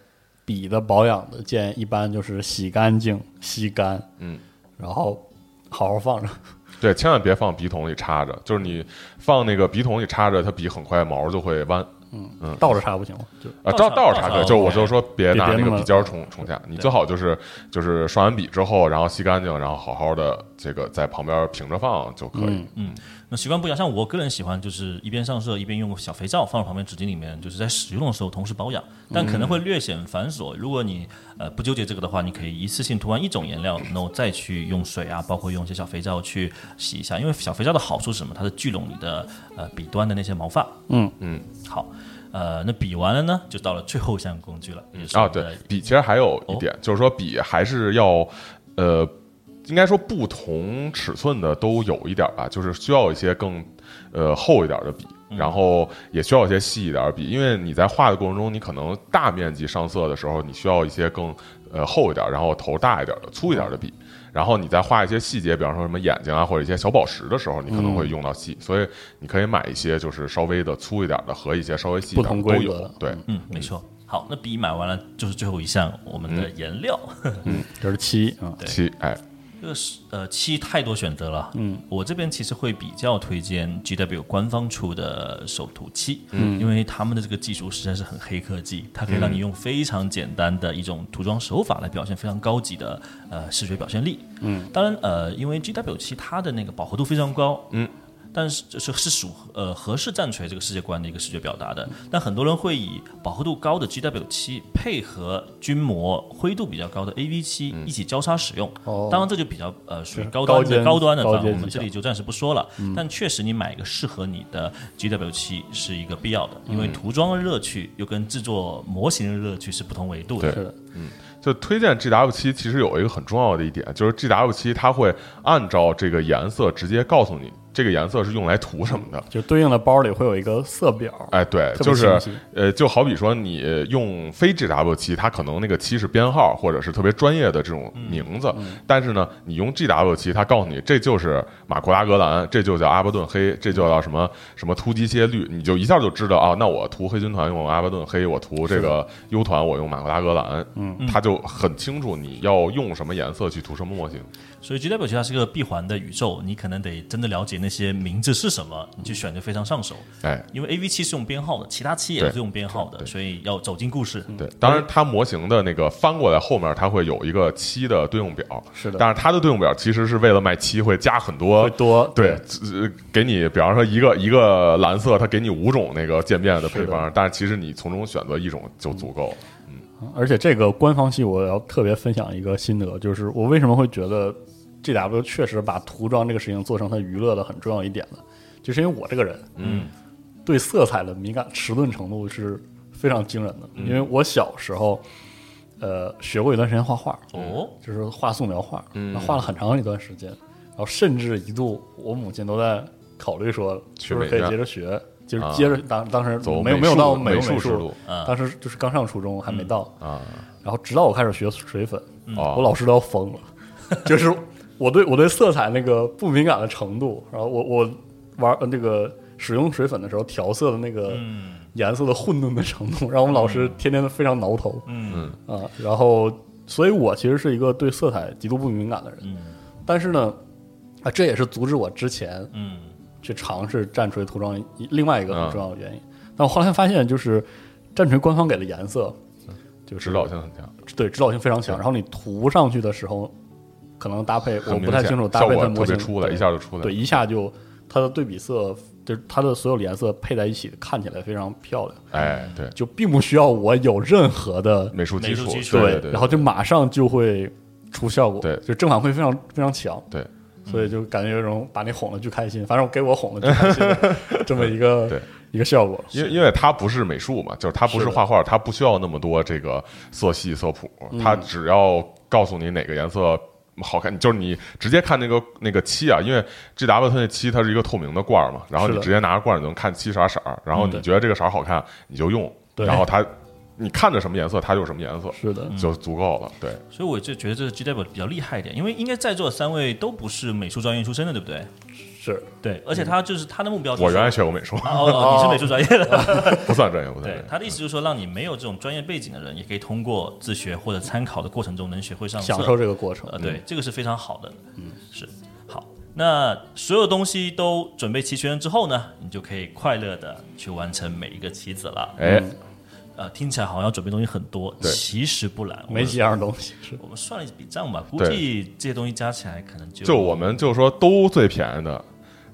笔的保养的建议，一般就是洗干净、吸干，嗯，然后好好放着。对，千万别放笔筒里插着，就是你放那个笔筒里插着，它笔很快毛就会弯。嗯嗯倒着插不行吗？就啊，倒倒倒着插可以，就我就说别拿那个笔尖儿冲冲下，你最好就是就是刷完笔之后，然后吸干净，然后好好的这个在旁边平着放就可以。嗯那习惯不一样，像我个人喜欢就是一边上色一边用小肥皂放在旁边纸巾里面，就是在使用的时候同时保养，但可能会略显繁琐。如果你呃不纠结这个的话，你可以一次性涂完一种颜料，然后再去用水啊，包括用一些小肥皂去洗一下。因为小肥皂的好处是什么？它是聚拢你的呃笔端的那些毛发。嗯嗯，好，呃，那比完了呢，就到了最后一项工具了。啊，对，笔其实还有一点，就是说笔还是要，呃，应该说不同尺寸的都有一点吧，就是需要一些更呃厚一点的笔，然后也需要一些细一点的笔，因为你在画的过程中，你可能大面积上色的时候，你需要一些更呃厚一点，然后头大一点的粗一点的笔。然后你在画一些细节，比方说什么眼睛啊，或者一些小宝石的时候，你可能会用到细，所以你可以买一些就是稍微的粗一点的和一些稍微细一点的都有。对，嗯，没错。好，那笔买完了就是最后一项，我们的颜料。嗯这是漆啊，七哎，这个是呃漆太多选择了，嗯，我这边其实会比较推荐 GW 官方出的手涂漆，嗯，因为他们的这个技术实在是很黑科技，它可以让你用非常简单的一种涂装手法来表现非常高级的呃视觉表现力，嗯，当然呃，因为 GW 漆它的那个饱和度非常高，嗯。但是这是是属呃合适战锤这个世界观的一个视觉表达的。但很多人会以饱和度高的 GW 七配合军模灰度比较高的 AV 七一起交叉使用。哦当然这就比较呃属于高端的高端的，我们这里就暂时不说了。但确实你买一个适合你的 GW 七是一个必要的，因为涂装的乐趣又跟制作模型的乐趣是不同维度的。是的，就推荐 GW 七，其实有一个很重要的一点，就是 GW 七它会按照这个颜色直接告诉你这个颜色是用来涂什么的。就对应的包里会有一个色表，哎，对，就是呃，就好比说你用非 GW 七，它可能那个七是编号或者是特别专业的这种名字，但是呢，你用 GW 七，它告诉你这就是马库拉格兰，这就叫阿巴顿黑，这就叫什么什么突击切绿，你就一下就知道啊，那我涂黑军团用阿巴顿黑，我涂这个 U 团我用马库拉格兰，嗯，它就很清楚你要用什么颜色去涂什么模型。所以 GW 漆它是个闭环的宇宙，你可能得真的了解那些名字是什么，你去选就非常上手。哎，因为 AV 七是用编号的，其他七也是用编号的，所以要走进故事。对，当然它模型的那个翻过来后面，它会有一个七的对应表，是的。但是它的对应表其实是为了卖七，会加很多会多。对，呃给你比方说一个一个蓝色，它给你五种那个渐变的配方，但是其实你从中选择一种就足够。了。而且这个官方系我要特别分享一个心得，就是我为什么会觉得 G W 确实把涂装这个事情做成它娱乐的很重要一点了？就是因为我这个人，嗯，对色彩的敏感迟钝程度是非常惊人的。因为我小时候，呃，学过一段时间画画，哦，就是画素描画，嗯那画了很长一段时间，然后甚至一度我母亲都在考虑说，是不是可以接着学，就是啊接着当当时走没有没有到美美术美术当时就是刚上初中还没到，啊，然后直到我开始学水粉，哦，我老师都要疯了，就是我对我对色彩那个不敏感的程度，然后我我玩呃那个使用水粉的时候调色的那个嗯。颜色的混沌的程度，让我们老师天天都非常挠头。嗯。啊。然后，所以我其实是一个对色彩极度不敏感的人，嗯。但是呢，啊，这也是阻止我之前嗯。去尝试战锤涂装一另外一个啊。很重要的原因。但我后来发现，就是战锤官方给的颜色，就是指导性很强，对指导性非常强。然后你涂上去的时候，可能搭配我不太清楚搭配的模型特别出来，一下就出来。对，一下就它的对比色，就是它的所有颜色配在一起，看起来非常漂亮，哎，对，就并不需要我有任何的美术基础，对对，然后就马上就会出效果，对。就正反馈非常非常强，对，所以就感觉有一种把你哄的就开心，反正给我哄的就开心 这么一个对。一个效果，因为因为它不是美术嘛，就是它不是画画，它不需要那么多这个色系色谱，嗯。它只要告诉你哪个颜色好看，就是你直接看那个那个漆啊，因为 G W 它那漆它是一个透明的罐儿嘛，然后你直接拿着罐儿你就能看漆啥色儿，然后你觉得这个色儿好看你就用，对然后它你看着什么颜色它就是什么颜色，是的，就足够了。对，所以我就觉得这个 GW 比较厉害一点，因为应该在座三位都不是美术专业出身的，对不对？是对，而且他就是他的目标就是我原来学过美术，啊哦哦，你是美术专业的，不算专业，不算专对，。他的意思就是说，让你没有这种专业背景的人，也可以通过自学或者参考的过程中能学会上，享受这个过程。呃，，对，这个是非常好的，嗯，是。好。那所有东西都准备齐全了之后呢，你就可以快乐的去完成每一个棋子了。哎，呃，听起来好像要准备东西很多，对。其实不然。没几样东西是。我们算了一笔账吧，估计这些东西加起来可能就就我们就说都最便宜的，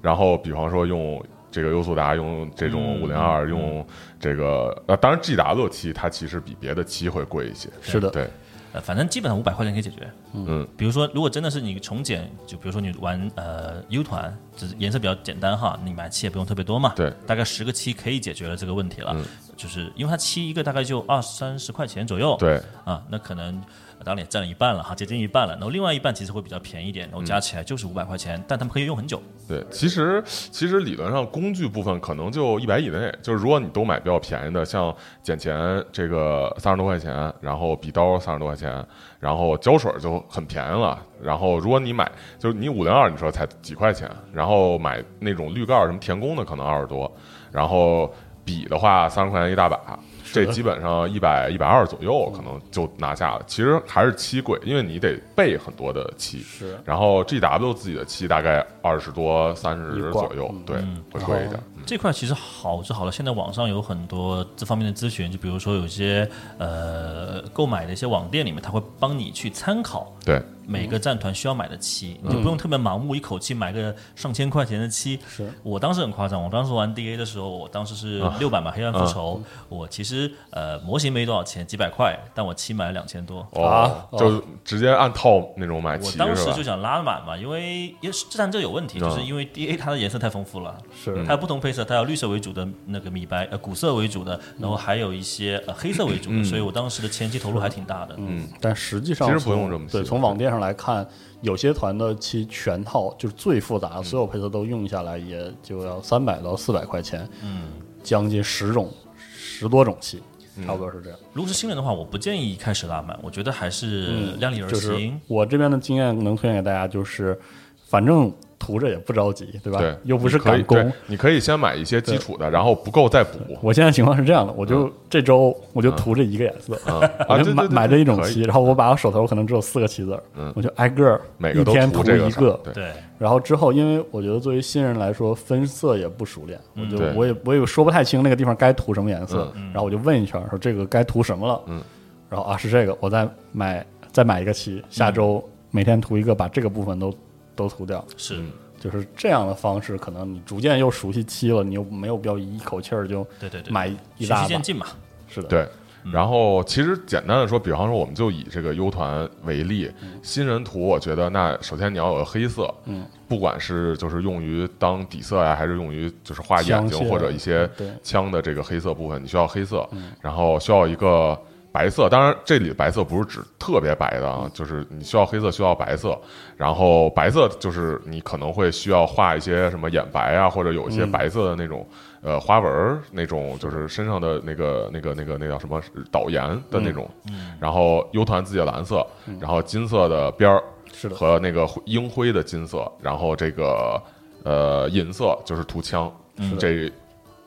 然后比方说用这个优速达，用这种嗯五零二，用这个呃，当然 G W 七它其实比别的七会贵一些，是的，对，呃，反正基本上五百块钱可以解决。嗯，比如说，如果真的是你重剪，就比如说你玩呃 U 团，只是颜色比较简单哈，你买漆也不用特别多嘛，对，大概十个漆可以解决了这个问题了。嗯就是因为它漆一个大概就二三十块钱左右，对，啊，那可能呃当然也占了一半了哈，接近一半了。然后另外一半其实会比较便宜一点，然后加起来就是五百块钱，但他们可以用很久。对，其实其实理论上工具部分可能就一百以内，就是如果你都买比较便宜的，像剪钳这个三十多块钱，然后笔刀三十多块钱，然后胶水就很便宜了。然后如果你买就是你五零二，你说才几块钱，然后买那种绿盖什么田宫的可能二十多，然后笔的话三十块钱一大把。这基本上一百一百二左右可能就拿下了，其实还是漆贵，因为你得备很多的漆。是然后 G W 自己的漆大概二十多、三十左右，嗯对，会贵一点。这块其实好是好了，现在网上有很多这方面的咨询，就比如说有些呃购买的一些网店里面，他会帮你去参考对，每个战团需要买的漆，你就不用特别盲目一口气买个上千块钱的漆。是。我当时很夸张，我当时玩 DA 的时候，我当时是六百嘛，黑暗复仇，我其实呃模型没多少钱，几百块，但我漆买了两千多。啊。哦，就直接按套那种买我齐是吧？当时就？想拉满嘛，因为因为这战这有问题，就是因为 DA 它的颜色太丰富了，是。它有不同配色，它有绿色为主的那个米白，呃古色为主的，然后还有一些呃黑色为主的，所以我当时的前期投入还挺大的。嗯，但实际上其实不用这么细对，从网店上来看，有些团的漆全套就是最复杂，所有配色都用下来也就要三百到四百块钱，嗯，将近十种十多种漆，差不多是这样。如果是新人的话，我不建议一开始拉满，我觉得还是量力而嗯就是行。我这边的经验能推荐给大家，就是反正涂着也不着急，对吧？对，又不是你可以赶工。你可以先买一些基础的，然后不够再补。我现在情况是这样的，我就这周我就涂这一个颜色，啊，我就买买这一种漆，然后我把我手头可能只有四个棋子儿，我就挨个儿每个都一天涂一个，对。对，然后之后，因为我觉得作为新人来说，分色也不熟练，我就我也我也说不太清那个地方该涂什么颜色，然后我就问一圈，说这个该涂什么了，嗯，然后啊是这个，我再买再买一个漆，下周每天涂一个，把这个部分都都涂掉，是，就是这样的方式，可能你逐渐又熟悉漆了，你又没有必要一口气儿就对对对，买一循大把序渐，进嘛。是的，对。然后，其实简单的说，比方说，我们就以这个 U 团为例，新人图，我觉得那首先你要有个黑色，嗯，不管是就是用于当底色呀，还是用于就是画眼睛或者一些枪的这个黑色部分，你需要黑色，然后需要一个白色。当然，这里的白色不是指特别白的啊，就是你需要黑色，需要白色。然后白色就是你可能会需要画一些什么眼白啊，或者有一些白色的那种、呃花纹儿，那种就是身上的那个那个那个那叫什么导颜的那种。然后 U 团自己的蓝色，然后金色的边儿是的，和那个灰鹰灰的金色，然后这个呃银色就是涂枪，这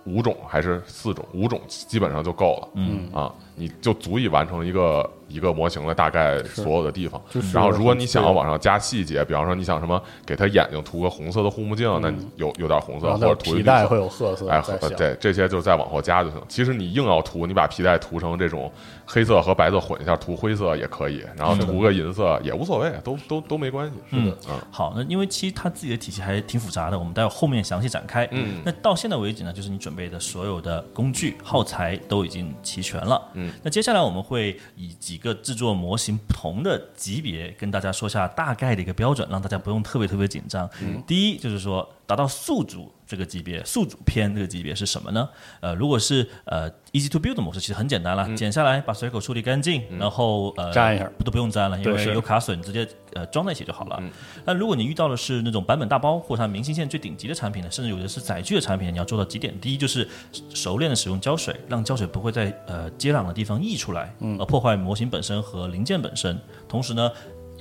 五种还是四种，五种基本上就够了。嗯啊，你就足以完成一个一个模型的大概所有的地方。就是然后，如果你想要往上加细节，比方说你想什么给他眼睛涂个红色的护目镜，那你有有点红色，或者涂皮带会有褐色，哎，对，这些就再往后加就行。其实你硬要涂，你把皮带涂成这种黑色和白色混一下，涂灰色也可以，然后涂个银色也无所谓，都都都没关系。嗯嗯好，那因为其实它自己的体系还挺复杂的，我们待会后面详细展开。嗯那到现在为止呢，就是你准备的所有的工具耗材都已经齐全了。嗯，那接下来我们会以几个制作模型不同的级别跟大家说下大概的一个标准，让大家不用特别特别紧张。嗯，第一就是说达到宿主这个级别，宿主篇这个级别是什么呢？呃，如果是呃 easy to build 的模式，其实很简单了，剪下来把水口处理干净，然后呃粘一下都不用粘了，因为是有卡损，直接呃装在一起就好了。那如果你遇到的是那种版本大包或者它明星线最顶级的产品呢，甚至有的是载具的产品，你要做到几点？第一就是熟练的使用胶水，让胶水不会在呃接壤的地方溢出来，而破坏模型本身和零件本身。同时呢。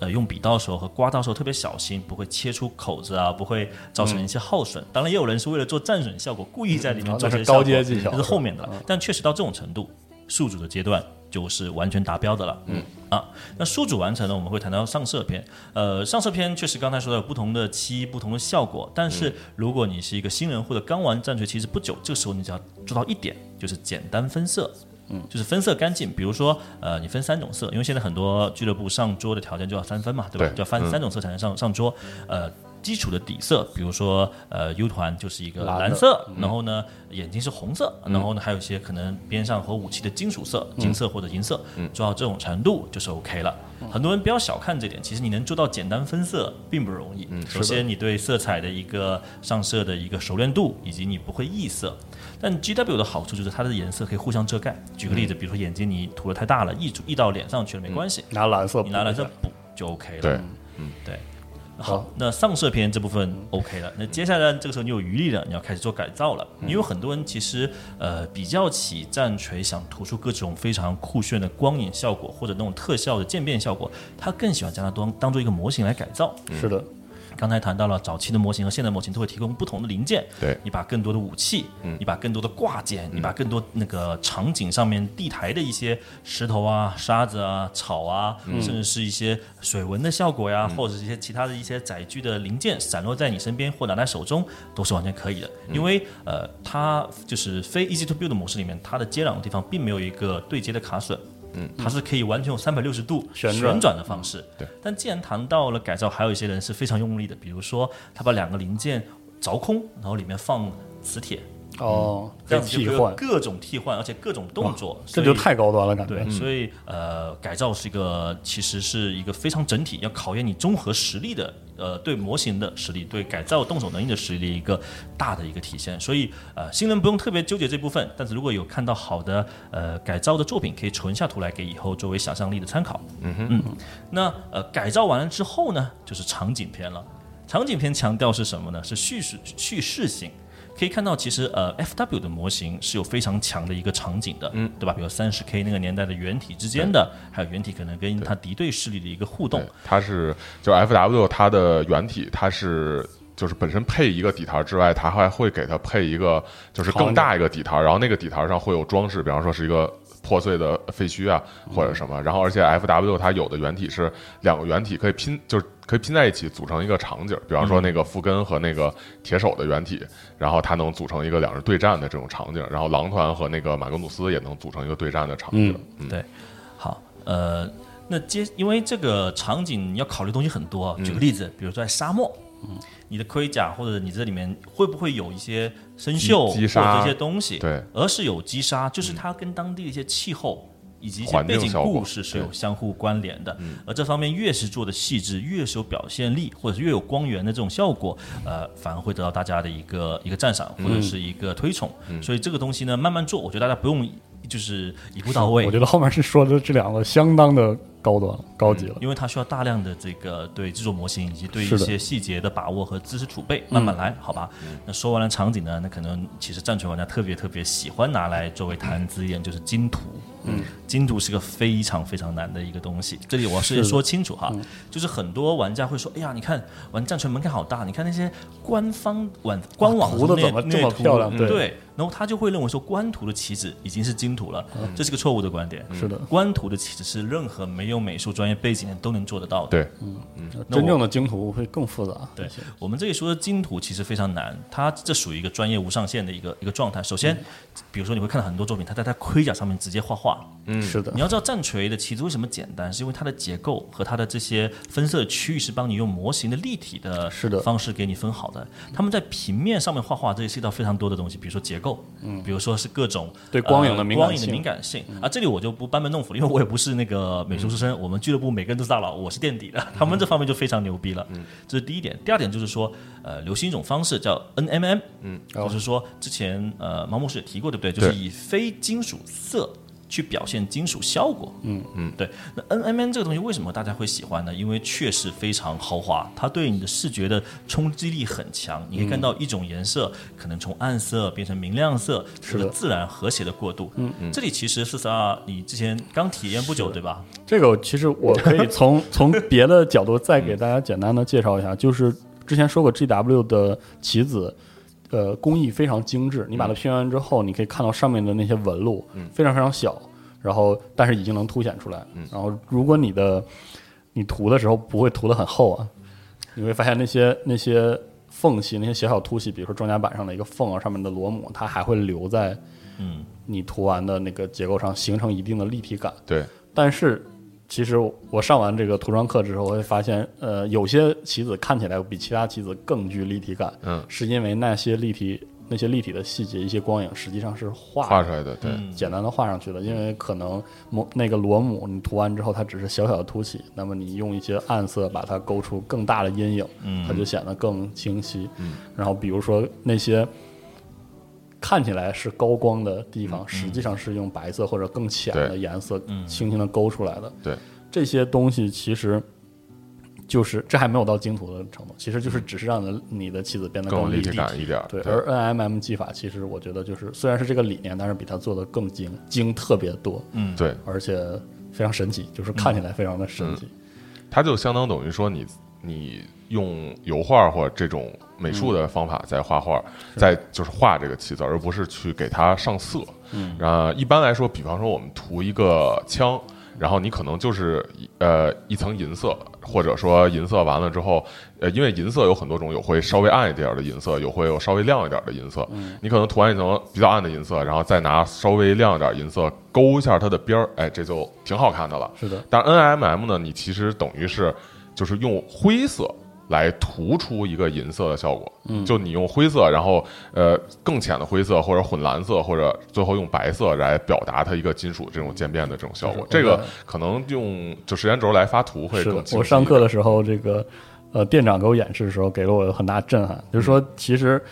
呃，用笔刀的时候和刮刀的时候特别小心，不会切出口子啊，不会造成一些耗损。当然，也有人是为了做战损效果，故意在里面做这些效果高阶技巧这是后面的了。但确实到这种程度，宿主的阶段就是完全达标的了。嗯啊，那宿主完成呢，我们会谈到上色篇。呃，上色篇确实刚才说的有不同的漆、不同的效果，但是如果你是一个新人或者刚玩战锤其实不久，这个时候你只要做到一点，就是简单分色。嗯，就是分色干净，比如说，呃，你分三种色，因为现在很多俱乐部上桌的条件就要三分嘛，对吧？对就要翻嗯三种色才能上上桌。呃，基础的底色，比如说，呃，U 团就是一个蓝色，然后呢，眼睛是红色，然后呢，还有一些可能边上和武器的金属色，金色或者银色，做到这种程度就是 OK 了。很多人不要小看这点，其实你能做到简单分色并不容易。首先，你对色彩的一个上色的一个熟练度，以及你不会异色。但 GW 的好处就是它的颜色可以互相遮盖。举个例子，比如说眼睛你涂的太大了，溢出溢到脸上去了没关系，拿蓝色你拿蓝色补就 OK 了。对，对。好，那上色篇这部分 OK 了，那接下来这个时候你有余力了，你要开始做改造了。因为很多人其实呃比较起战锤，想突出各种非常酷炫的光影效果或者那种特效的渐变效果，他更喜欢将它当当做一个模型来改造。是的，刚才谈到了早期的模型和现代模型都会提供不同的零件，对。你把更多的武器，你把更多的挂件，你把更多那个场景上面地台的一些石头啊、沙子啊、草啊，甚至是一些水纹的效果呀，或者是一些其他的一些载具的零件散落在你身边或拿在手中，都是完全可以的。因为呃，它就是非 easy to build 的模式里面，它的接壤的地方并没有一个对接的卡榫。嗯，它是可以完全用三百六十度旋转。转的方式。对，但既然谈到了改造，还有一些人是非常用力的，比如说他把两个零件凿空，然后里面放磁铁，哦，这样子就可以各种替换，而且各种动作，这就太高端了，感觉对，。所以呃，改造是一个其实是一个非常整体，要考验你综合实力的，呃，对模型的实力，对改造动手能力的实力的一个大的一个体现。所以呃，新人不用特别纠结这部分，但是如果有看到好的呃改造的作品，可以存下图来给以后作为想象力的参考。嗯哼，那呃改造完了之后呢，就是场景片了。场景片强调是什么呢？是叙事叙事性。可以看到，其实呃，FW 的模型是有非常强的一个场景的，嗯，对吧？比如三十 K 那个年代的原体之间的，还有原体可能跟它敌对势力的一个互动，，它是就 FW 它的原体，它是就是本身配一个底台之外，它还会给它配一个就是更大一个底台，然后那个底台上会有装饰，比方说是一个破碎的废墟啊或者什么，然后而且 FW 它有的原体是两个原体可以拼，就是可以拼在一起组成一个场景，比方说那个富根和那个铁手的原体，然后它能组成一个两人对战的这种场景，然后狼团和那个马格努斯也能组成一个对战的场景，嗯对，好，呃，那接因为这个场景你要考虑东西很多，举个例子，比如说在沙漠，你的盔甲或者你这里面会不会有一些生锈或者这些东西？对，而是有击杀，就是它跟当地的一些气候。以及一些背景故事是有相互关联的，而这方面越是做的细致，越是有表现力，或者是越有光源的这种效果，呃，反而会得到大家的一个一个赞赏或者是一个推崇。所以这个东西呢，慢慢做，我觉得大家不用就是一步到位我，觉得后面是说的这两个相当的高端了，高级了。因为它需要大量的这个对制作模型以及对一些细节的把握和知识储备，慢慢来，好吧？那说完了场景呢，那可能其实战锤玩家特别特别喜欢拿来作为谈资一点，就是金图。嗯，金图是个非常非常难的一个东西。这里我要事先说清楚哈，就是很多玩家会说：“哎呀，你看玩战锤门槛好大，你看那些官方网官网涂得那怎么这么那亮对对，然后他就会认为说官图的棋子已经是金图了，这是个错误的观点。是的官图的棋子是任何没有美术专业背景的都能做得到的。对，嗯嗯真正的精图会更复杂。对我们这里说的精图其实非常难，它这属于一个专业无上限的一个一个状态。首先，比如说你会看到很多作品，它在它盔甲上面直接画画。嗯是的你，要知道战锤的棋子为什么简单，是因为它的结构和它的这些分色区域是帮你用模型的立体的是的方式给你分好的。他们在平面上面画画，这也涉及到非常多的东西，比如说结构，嗯，比如说是各种对光影的呃敏感性嗯光影的敏感性啊。这里我就不班门弄斧了，因为我也不是那个美术出身，我们俱乐部每个人都是大佬，我是垫底的，他们这方面就非常牛逼了。嗯，这是第一点。第二点就是说，呃，流行一种方式叫 NMM，嗯，就是说之前呃毛牧师也提过，对不对？就是以非金属色。去表现金属效果，嗯嗯，对。那 NMN 这个东西为什么大家会喜欢呢？因为确实非常豪华，它对你的视觉的冲击力很强。你可以看到一种颜色可能从暗色变成明亮色，是个自然和谐的过渡。嗯嗯，这里其实四十二，你之前刚体验不久，对吧？这个其实我可以从 从别的角度再给大家简单的介绍一下，就是之前说过 GW 的棋子。呃，工艺非常精致，你把它拼完之后，你可以看到上面的那些纹路，非常非常小，然后但是已经能凸显出来。然后如果你的你涂的时候不会涂的很厚啊，你会发现那些那些缝隙、那些小小凸起，比如说装甲板上的一个缝啊，上面的螺母，它还会留在嗯。你涂完的那个结构上，形成一定的立体感。对，但是其实我上完这个涂装课之后，我会发现，呃，有些棋子看起来比其他棋子更具立体感，嗯，是因为那些立体那些立体的细节、一些光影，实际上是画画出来的，对，嗯。简单的画上去的，因为可能模那个螺母你涂完之后，它只是小小的凸起，那么你用一些暗色把它勾出更大的阴影，嗯。它就显得更清晰。嗯。然后比如说那些看起来是高光的地方，实际上是用白色或者更浅的颜色嗯轻轻的勾出来的。对，这些东西其实。就是这还没有到精图的程度，其实就是只是让你的你的棋子变得更有立立体感一。对，而 NMM 技法其实我觉得就是虽然是这个理念，但是比它做的更精精特别多，嗯，对，而且非常神奇，就是看起来非常的神奇。它就相当等于说你你用油画或者这种美术的方法在画画，在就是画这个棋子，而不是去给它上色。嗯，啊，一般来说，比方说我们涂一个枪。然后你可能就是呃一层银色，或者说银色完了之后，呃，因为银色有很多种，有会稍微暗一点的银色，有会有稍微亮一点的银色。嗯你可能涂完一层比较暗的银色，然后再拿稍微亮一点银色勾一下它的边儿，哎，这就挺好看的了。是的，但 NMM 呢，你其实等于是就是用灰色来涂出一个银色的效果。嗯，就你用灰色，然后呃更浅的灰色或者混蓝色，或者最后用白色来表达它一个金属这种渐变的这种效果。这个可能用就时间轴来发图会，更我上课的时候，这个呃店长给我演示的时候，给了我很大震撼。就是说，其实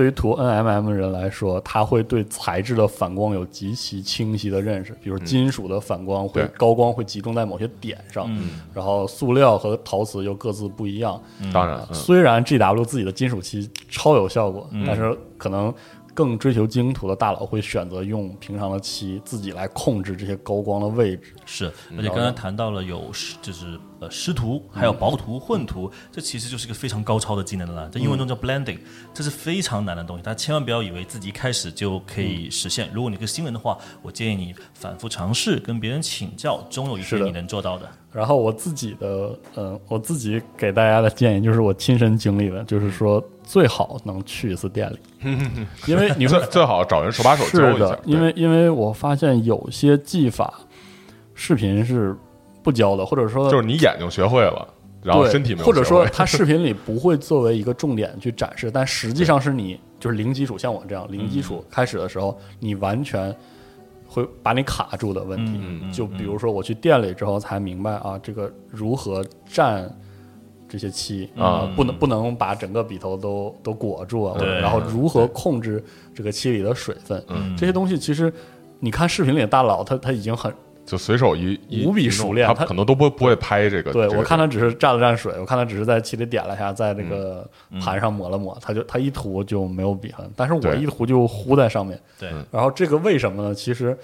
对于涂 NMM 的人来说，他会对材质的反光有极其清晰的认识。比如金属的反光会对。高光会集中在某些点上，然后塑料和陶瓷又各自不一样。当然，嗯。虽然 GW 自己的金属漆超有效果，但是可能更追求精图的大佬会选择用平常的漆自己来控制这些高光的位置。是，而且刚才谈到了有，就是呃湿涂，还有薄涂、混涂，这其实就是一个非常高超的技能了。在英文中叫 blending，这是非常难的东西，大家千万不要以为自己一开始就可以实现。如果你是新人的话，我建议你反复尝试，跟别人请教，终有一天你能做到的。然后我自己的，嗯、我自己给大家的建议就是我亲身经历的，就是说最好能去一次店里，因为你会最最好找人手把手教一下的，，因为因为我发现有些技法视频是不教的，或者说就是你眼睛学会了，然后身体没有或者说它视频里不会作为一个重点去展示，但实际上是你就是零基础，像我这样零基础开始的时候，你完全会把你卡住的问题。就比如说我去店里之后才明白啊，这个如何蘸这些漆啊、嗯不能不能把整个笔头都都裹住啊，对。然后如何控制这个漆里的水分，嗯。这些东西其实你看视频里的大佬他他已经很就随手一一无比熟练他他可能都不不会拍这个。对，这个我看他只是蘸了蘸水，我看他只是在漆里点了一下，在那个盘上抹了抹，他就他一涂就没有笔痕，但是我一涂就糊在上面。对，然后这个为什么呢？其实，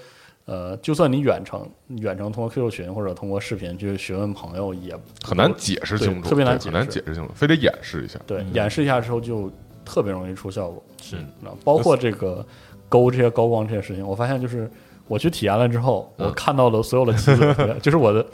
呃，就算你远程远程通过 QQ 群或者通过视频去询问朋友，也很难解释清楚，特别难对很难解释清楚，非得演示一下。对演示一下之后就特别容易出效果。是那包括这个勾这些高光这些事情，我发现就是我去体验了之后，嗯我看到了所有的棋子，就是我的。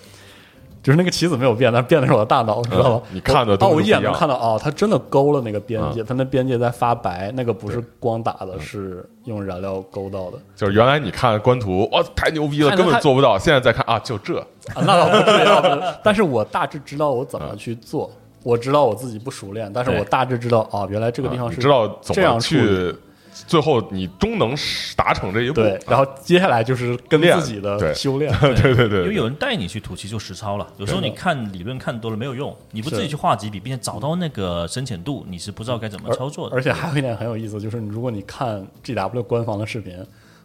就是那个棋子没有变，但变的是我的大脑，你知道吗？嗯你看的哦，我一眼能看到，哦，它真的勾了那个边界，嗯它那边界在发白，那个不是光打的，是用燃料勾到的。就是原来你看官图，哇，太牛逼了，根本做不到。现在再看啊，就这，啊，那倒不至于 但是我大致知道我怎么去做，我知道我自己不熟练，但是我大致知道，哦，原来这个地方是啊知道怎么这样去，最后你终能达成这一步。对，然后接下来就是跟练自己的修炼，对。对对对，因为有人带你去吐气就实操了，有时候你看理论看多了没有用，你不自己去画几笔，并且找到那个深浅度，你是不知道该怎么操作的。而且还有一点很有意思，就是如果你看 GW 官方的视频，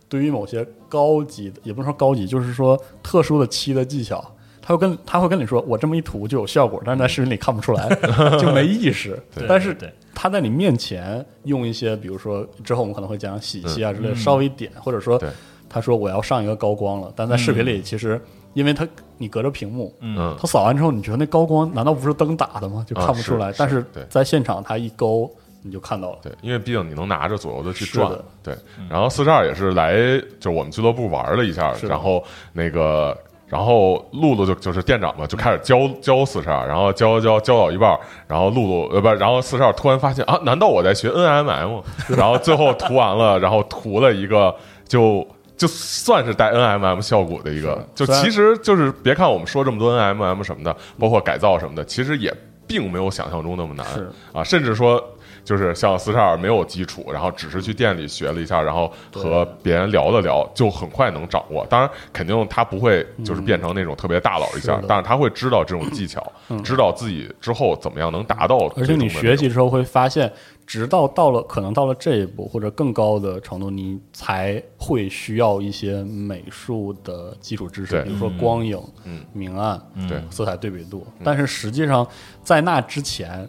对于某些高级的，也不能说高级，就是说特殊的漆的技巧，他会跟他会跟你说，我这么一涂就有效果，但是在视频里看不出来，就没意识。但是他在你面前用一些，比如说之后我们可能会讲洗漆啊之类稍微点，或者说对。他说我要上一个高光了，但在视频里其实因为他你隔着屏幕，嗯。他扫完之后，你觉得那高光难道不是灯打的吗？就看不出来。啊是但是在现场他一勾，你就看到了。对，因为毕竟你能拿着左右的去转，对。然后四十二也是来，就是我们俱乐部玩了一下，然后那个，然后露露就就是店长嘛，就开始教教四十二，然后教教教到一半，然后露露呃不，然后四十二突然发现啊，难道我在学 NMM？然后最后涂完了，然后涂了一个就。就算是带 NMM 效果的一个，就其实就是别看我们说这么多 NMM 什么的，包括改造什么的，其实也并没有想象中那么难是啊，甚至说就是像四十二没有基础，然后只是去店里学了一下，然后和别人聊了聊，就很快能掌握。当然，肯定他不会就是变成那种特别大佬一下，是但是他会知道这种技巧，知道自己之后怎么样能达到而且你学习的那种。学习之后会发现，直到到了可能到了这一步或者更高的程度，你才会需要一些美术的基础知识，比如说光影、嗯明暗、对色彩对比度。但是实际上，在那之前，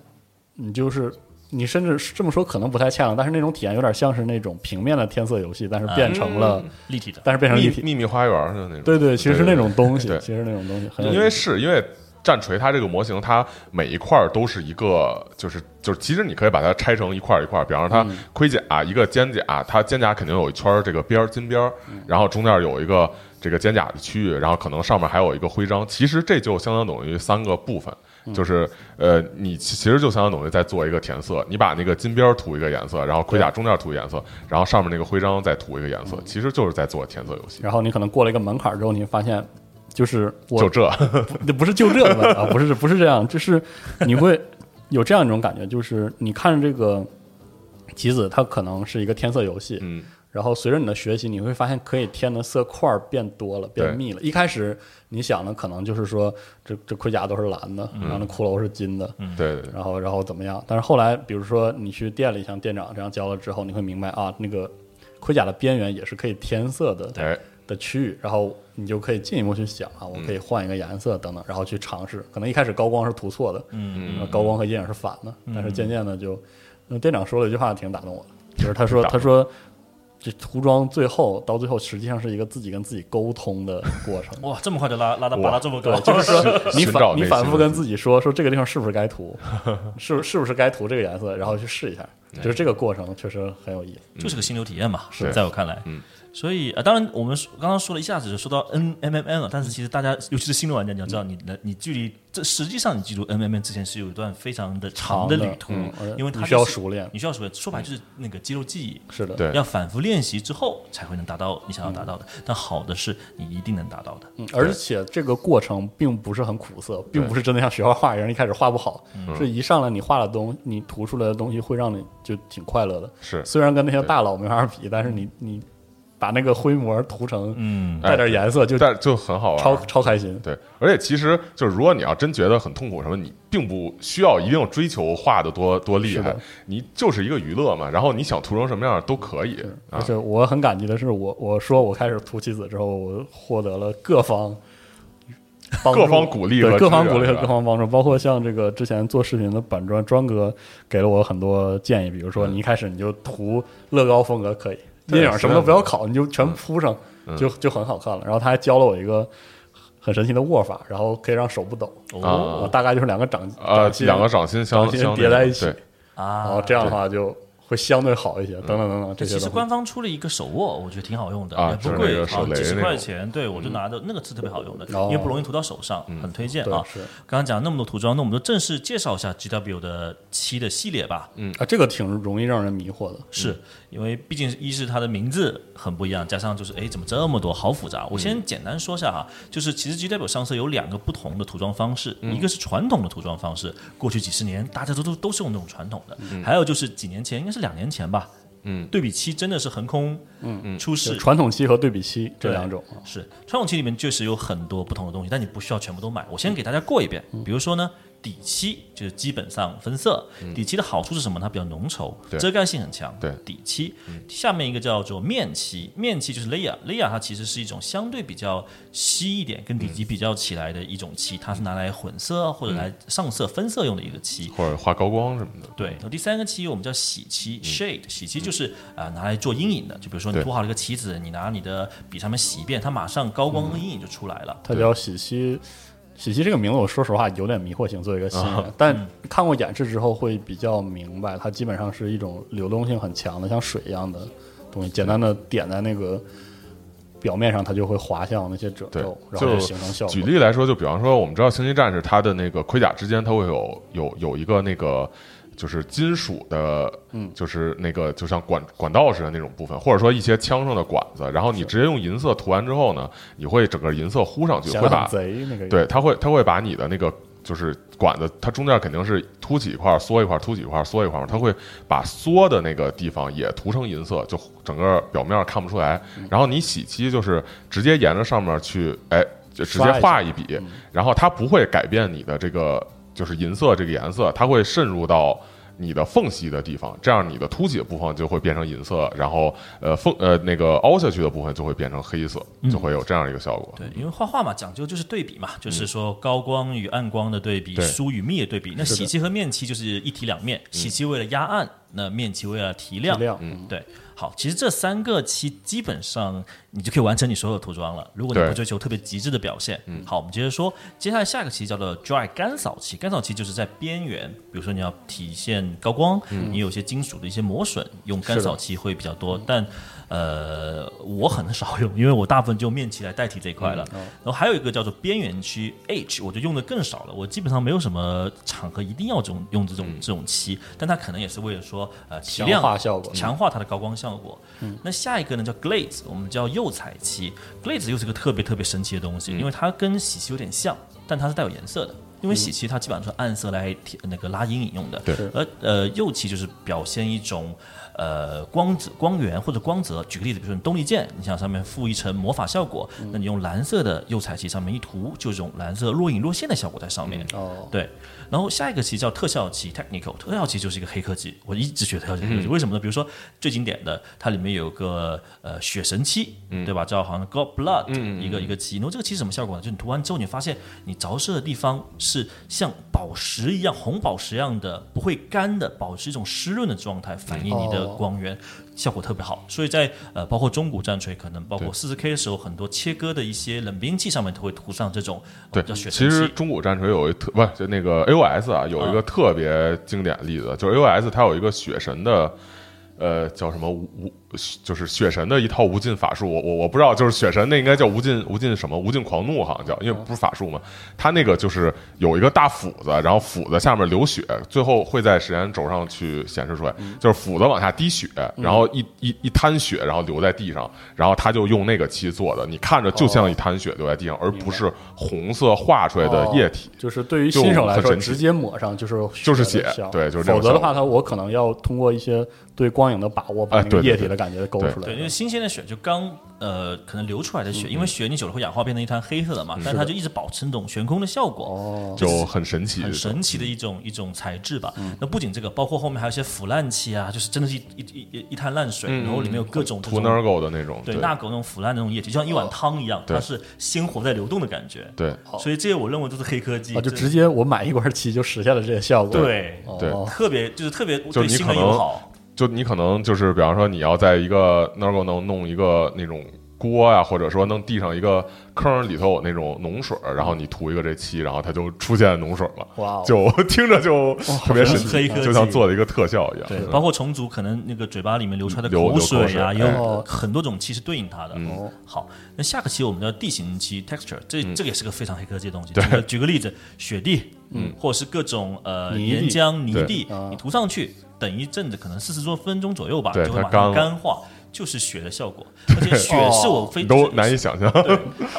你就是。你甚至这么说可能不太恰当，但是那种体验有点像是那种平面的天色游戏，但是变成了，立体的，但是变成立体。秘秘密花园的那种。对对，其实是那种东西，对其实那种东西很有，因为是因为战锤它这个模型，它每一块都是一个，就是就是，其实你可以把它拆成一块一块，比方说它盔甲、一个肩甲，它肩甲肯定有一圈这个边儿金边儿，然后中间有一个这个肩甲的区域，然后可能上面还有一个徽章。其实这就相当等于三个部分，就是呃，你其其实就相当等于在做一个填色，你把那个金边儿涂一个颜色，然后盔甲中间涂一个颜色，然后上面那个徽章再涂一个颜色，其实就是在做填色游戏。然后你可能过了一个门槛之后，你发现，就是我就这，不不是就这啊，不是不是这样，就是你会有这样一种感觉，就是你看这个棋子，它可能是一个填色游戏，嗯，然后随着你的学习，你会发现可以填的色块儿变多了，变密了。一开始你想的可能就是说，这这盔甲都是蓝的，然后那骷髅是金的，对对对，然后然后怎么样？但是后来，比如说你去店里像店长这样教了之后，你会明白啊，那个盔甲的边缘也是可以填色的，哎，的区域，然后你就可以进一步去想啊，我可以换一个颜色等等，然后去尝试。可能一开始高光是涂错的，嗯，高光和阴影是反的，但是渐渐的就，那店长说了一句话挺打动我的，就是他说他说这涂装最后到最后实际上是一个自己跟自己沟通的过程。哇，这么快就拉拉到哇拔到这么高，，就是说 你反你反复跟自己说说这个地方是不是该涂，是是不是该涂这个颜色，然后去试一下，就是这个过程确实很有意思。就是个心流体验嘛，是在我看来，嗯。所以呃，当然我们刚刚说了一下子就说到 N M M N 了，但是其实大家尤其是新的玩家，你要知道你的你距离这实际上你记住 N M M 之前是有一段非常的长的旅途嗯，因为它你需要熟练。你需要熟练，说白就是那个肌肉记忆，是的，对要反复练习之后才会能达到你想要达到的。但好的是你一定能达到的。嗯，而且这个过程并不是很苦涩，并不是真的像学画画一样，一开始画不好，是一上来你画的东，你涂出来的东西会让你就挺快乐的。是。虽然跟那些大佬没法比，但是你你把那个灰膜涂成嗯，带点颜色，就但就很好玩，超超开心。对，而且其实就是，如果你要真觉得很痛苦什么，你并不需要一定追求画的多多厉害，你就是一个娱乐嘛。然后你想涂成什么样都可以啊而。且我很感激的是，我我说我开始涂棋子之后，我获得了各方各方鼓励和对各方鼓励和各方帮助，包括像这个之前做视频的板砖庄哥给了我很多建议，比如说嗯你一开始你就涂乐高风格可以，对阴影什么都不要考，你就全嗯铺上，嗯就就很好看了。然后他还教了我一个很神奇的握法，然后可以让手不抖。啊我大概就是两个掌呃掌，心两个掌心相掌心相叠在一起对，啊，然后这样的话就会相对好一些。等等等等，这些其实官方出了一个手握，我觉得挺好用的，啊也不贵，好像几十块钱。对我就拿的那个是特别好用的，哦因为不容易涂到手上，很推荐啊。是刚刚讲那么多涂装，那我们就正式介绍一下 GW 的七的系列吧。嗯啊，这个挺容易让人迷惑的。是因为毕竟一是它的名字很不一样，加上就是哎怎么这么多，好复杂。我先简单说一下哈，就是其实 GW 上色有两个不同的涂装方式，一个是传统的涂装方式，过去几十年大家都都都是用那种传统的，还有就是几年前，应该是两年前吧。嗯，对比期真的是横空嗯。出世，传统期和对比期这两种。啊，是传统期里面确实有很多不同的东西，但你不需要全部都买。我先给大家过一遍，比如说呢，底漆就是基本上分色，底漆的好处是什么？它比较浓稠，遮盖性很强。对底漆下面一个叫做面漆，面漆就是 layer，layer 它其实是一种相对比较稀一点，跟底漆比较起来的一种漆，它是拿来混色或者来上色分色用的一个漆。或者画高光什么的。对，然后第三个漆我们叫洗漆 shade，洗漆就是啊、拿来做阴影的，就比如说你涂好了一个棋子，你拿你的笔上面洗一遍，它马上高光和阴影就出来了。它叫洗漆。喜漆这个名字，我说实话有点迷惑性，作为一个新啊人，但看过演示之后会比较明白，它基本上是一种流动性很强的，像水一样的东西，简单的点在那个表面上，它就会滑向那些褶皱，然后就就形成效果。举例来说，就比方说，我们知道星际战士它的那个盔甲之间，它会有有有一个那个就是金属的，嗯。就是那个就像管管道似的那种部分，或者说一些枪上的管子，然后你直接用银色涂完之后呢，你会整个银色糊上去，会把贼那个对，它会它会把你的那个就是管子，它中间肯定是凸起一块儿缩一块儿，凸起一块儿缩一块它会把缩的那个地方也涂成银色，就整个表面看不出来。嗯。然后你洗漆就是直接沿着上面去，哎，就直接画一笔，然后它不会改变你的这个就是银色这个颜色，它会渗入到。你的缝隙的地方，这样你的凸起的部分就会变成银色，然后呃缝呃那个凹下去的部分就会变成黑色，就会有这样一个效果。对，因为画画嘛，讲究就是对比嘛，就是说高光与暗光的对比，对疏与密的对比。那洗漆和面漆就是一体两面，洗漆为了压暗，那面漆为了提亮，亮，嗯对，好，其实这三个期基本上你就可以完成你所有的涂装了。如果你不追求特别极致的表现，嗯，好，我们接着说，接下来下一个期叫做 dry 干扫期，干扫期就是在边缘，比如说你要体现高光，你有些金属的一些磨损，用干扫期会比较多，但呃，我很少用，因为我大部分就用面漆来代替这一块了。然后还有一个叫做边缘区 H，我就用的更少了。我基本上没有什么场合一定要这种用这种、这种漆，但它可能也是为了说呃提强亮化效果强化它的高光效果。那下一个呢叫 glaze，我们叫釉彩漆。glaze 又是个特别特别神奇的东西，因为它跟洗漆有点像，但它是带有颜色的。因为洗漆它基本上是暗色来贴那个拉阴影用的，对而呃釉漆就是表现一种呃光泽、光源或者光泽。举个例子，比如说你动力键，你想上面附一层魔法效果，那你用蓝色的釉彩漆上面一涂，就这种蓝色若隐若现的效果在上面。哦，对，然后下一个其实叫特效漆 （technical），特效漆就是一个黑科技。我一直觉得特效漆是黑科技，为什么呢？比如说最经典的，它里面有个呃血神漆，对吧？叫好像 God Blood、一个一个漆。然后这个漆什么效果呢？就你涂完之后，你发现你着色的地方是像宝石一样、红宝石一样的，不会干的，保持一种湿润的状态，反映你的哦光源。效果特别好，所以在呃，包括中古战锤，可能包括四十 K 的时候，很多切割的一些冷兵器上面都会涂上这种对呃叫，血其。实中古战锤有一特不就那个 AOS 啊，有一个特别经典的例子，就是 AOS 它有一个血神的，呃，叫什么无无，就是血神的一套无尽法术，我我我不知道，就是血神那应该叫无尽无尽什么无尽狂怒，好像叫，因为不是法术嘛，他那个就是有一个大斧子，然后斧子下面流血，最后会在时间轴上去显示出来，就是斧子往下滴血，然后一一一滩血，然后流在地上，然后他就用那个漆做的，你看着就像一滩血流在地上，而不是红色画出来的液体。就是对于新手来说，直接抹上就是就是血对就是否则的话，他我可能要通过一些对光影的把握，把那个液体的感觉勾出来。对，因为新鲜的血就刚呃可能流出来的嗯血，因为血你久了会氧化变成一滩黑色的嘛，但它就一直保持那种悬空的效果。哦，就很神奇，很神奇的一种一种材质吧。那不仅这个，包括后面还有一些腐烂漆啊，就是真的是一一一一一滩烂水，然后里面有各种这种涂 Nergo 的那种，对对纳狗那种腐烂的那种液体，就像一碗汤一样，对它是鲜活在流动的感觉。对所以这些我认为都是黑科技，啊，就这直接我买一罐漆就实现了这些效果。对对哦，特别就是特别就对新你可能人友好。就你可能就是，比方说你要在一个 Nergo 能弄一个那种锅呀、或者说能地上一个坑里头有那种脓水儿，然后你涂一个这漆，然后它就出现脓水了，哇哦，就听着就 特别神奇，黑就像做了一个特效一样。对，嗯包括虫族可能那个嘴巴里面流出来的口水啊，有哎很多种漆是对应它的。嗯。哦好，那下个期我们的地形漆 texture，这嗯。这个也是个非常黑科技的东西。举个举个例子，雪地，嗯，或者是各种呃岩浆、泥地啊，你涂上去，等一阵子，可能四十多分钟左右吧，对就会马它干化。就是雪的效果，而且雪是我非你都难以想象。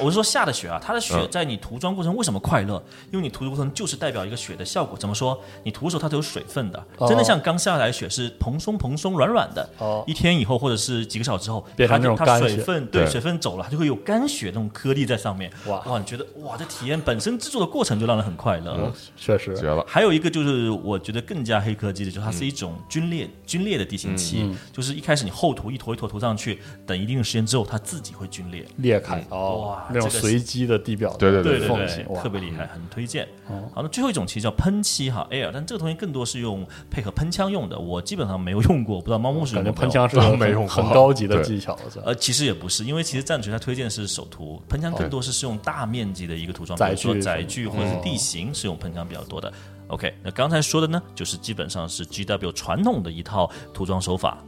我是说下的雪啊，它的雪嗯在你涂装过程为什么快乐？因为你涂的过程就是代表一个雪的效果。怎么说？你涂的时候它是有水分的，哦真的像刚下来雪是蓬松蓬松软软的。哦一天以后或者是几个小时之后，变成它就它那种干雪水分对对水分走了，它就会有干雪那种颗粒在上面。哇哇，你觉得哇，这体验本身制作的过程就让人很快乐。嗯确实绝了，还有一个就是我觉得更加黑科技的，就是它是一种皲裂、皲裂的地形漆，就是一开始你厚涂一坨一坨涂上去，等一定的时间之后，它自己会皲裂。裂开哦哇，那种随机的地表的对对对对对，特别厉害，很推荐。哦好，那最后一种其实叫喷漆哈 air，但这个东西更多是用配合喷枪用的，我基本上没有用过，不知道猫牧是感觉用喷枪是个没用过很很高级的技巧，呃，其实也不是，因为其实战锤它推荐的是手涂，喷枪更多是是用大面积的一个涂装，比如说载具或者是地形是用喷枪比较多的。OK，那刚才说的呢，就是基本上是 GW 传统的一套涂装手法。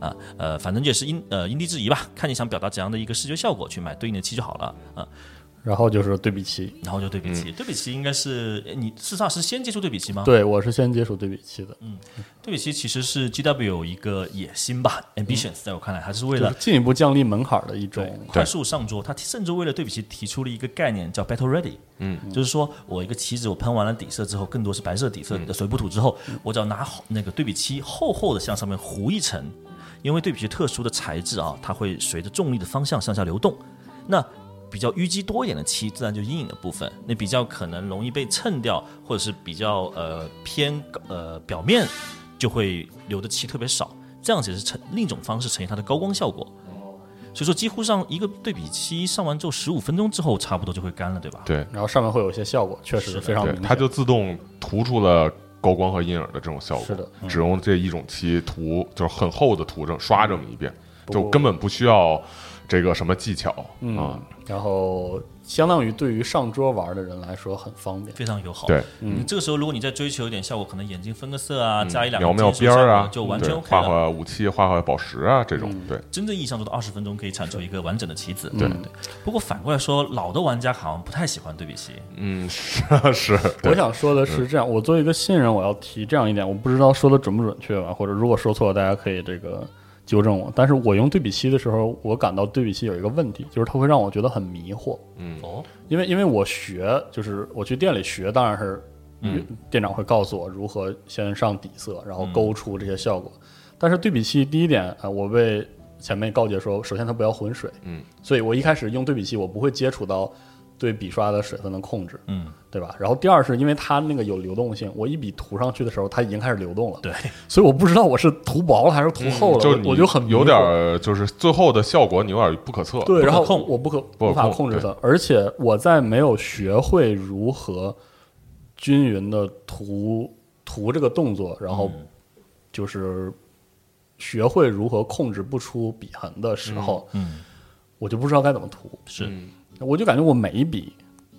啊，呃，反正也是因呃因地制宜吧，看你想表达怎样的一个视觉效果，去买对应的漆就好了啊。然后就是对比漆，然后就对比漆，对比漆应该是你事实上是先接触对比漆吗？对我是先接触对比漆的，嗯对比漆其实是 GW 一个野心吧，ambitions，在我看来，还是为了就是进一步降低门槛的一种快速上桌。它甚至为了对比漆提出了一个概念叫 battle ready，嗯，就是说我一个棋子我喷完了底色之后，更多是白色底色的水不土之后，我只要拿好那个对比漆厚厚的向上面糊一层，因为对比漆特殊的材质啊，它会随着重力的方向向下流动，那。比较淤积多一点的漆，自然就阴影的部分，那比较可能容易被蹭掉，或者是比较呃偏呃表面就会留的漆特别少，这样子也是呈另一种方式呈现它的高光效果。所以说，几乎上一个对比漆上完之后，十五分钟之后差不多就会干了，对吧？对然后上面会有一些效果，确实是非常明，显。它就自动涂出了高光和阴影的这种效果。是的嗯只用这一种漆涂，就是很厚的涂上，刷这么一遍，就根本不需要这个什么技巧嗯啊。，然后相当于对于上桌玩的人来说很方便。非常友好。对，嗯这个时候如果你再追求一点效果，可能眼睛分个色啊，加一两描描边儿啊，就完全对 OK 画了。画武器、画画宝石啊，这种对。真正意义上做到二十分钟可以产出一个完整的棋子。对对。不过反过来说，老的玩家好像不太喜欢对比棋。嗯，是 是，我，想说的是这样，我作为一个新人，我要提这样一点，我不知道说的准不准确吧，或者如果说错了，大家可以这个纠正我。但是我用对比器的时候，我感到对比器有一个问题，就是它会让我觉得很迷惑。嗯哦，因为因为我学，就是我去店里学，当然是嗯店长会告诉我如何先上底色，然后勾出这些效果。但是对比器第一点，呃，我被前辈告诫说，首先它不要混水，嗯，所以我一开始用对比器，我不会接触到对笔刷的水分的控制，嗯，对吧？然后第二是因为它那个有流动性，我一笔涂上去的时候，它已经开始流动了，对，所以我不知道我是涂薄了还是涂厚了，嗯就我我就很有点儿，就是最后的效果你有点不可测。对，然后我不可无法控控制它，而且我在没有学会如何均匀的涂涂这个动作，然后嗯。就是学会如何控制不出笔痕的时候，嗯，我就不知道该怎么涂，是。嗯我就感觉我每一笔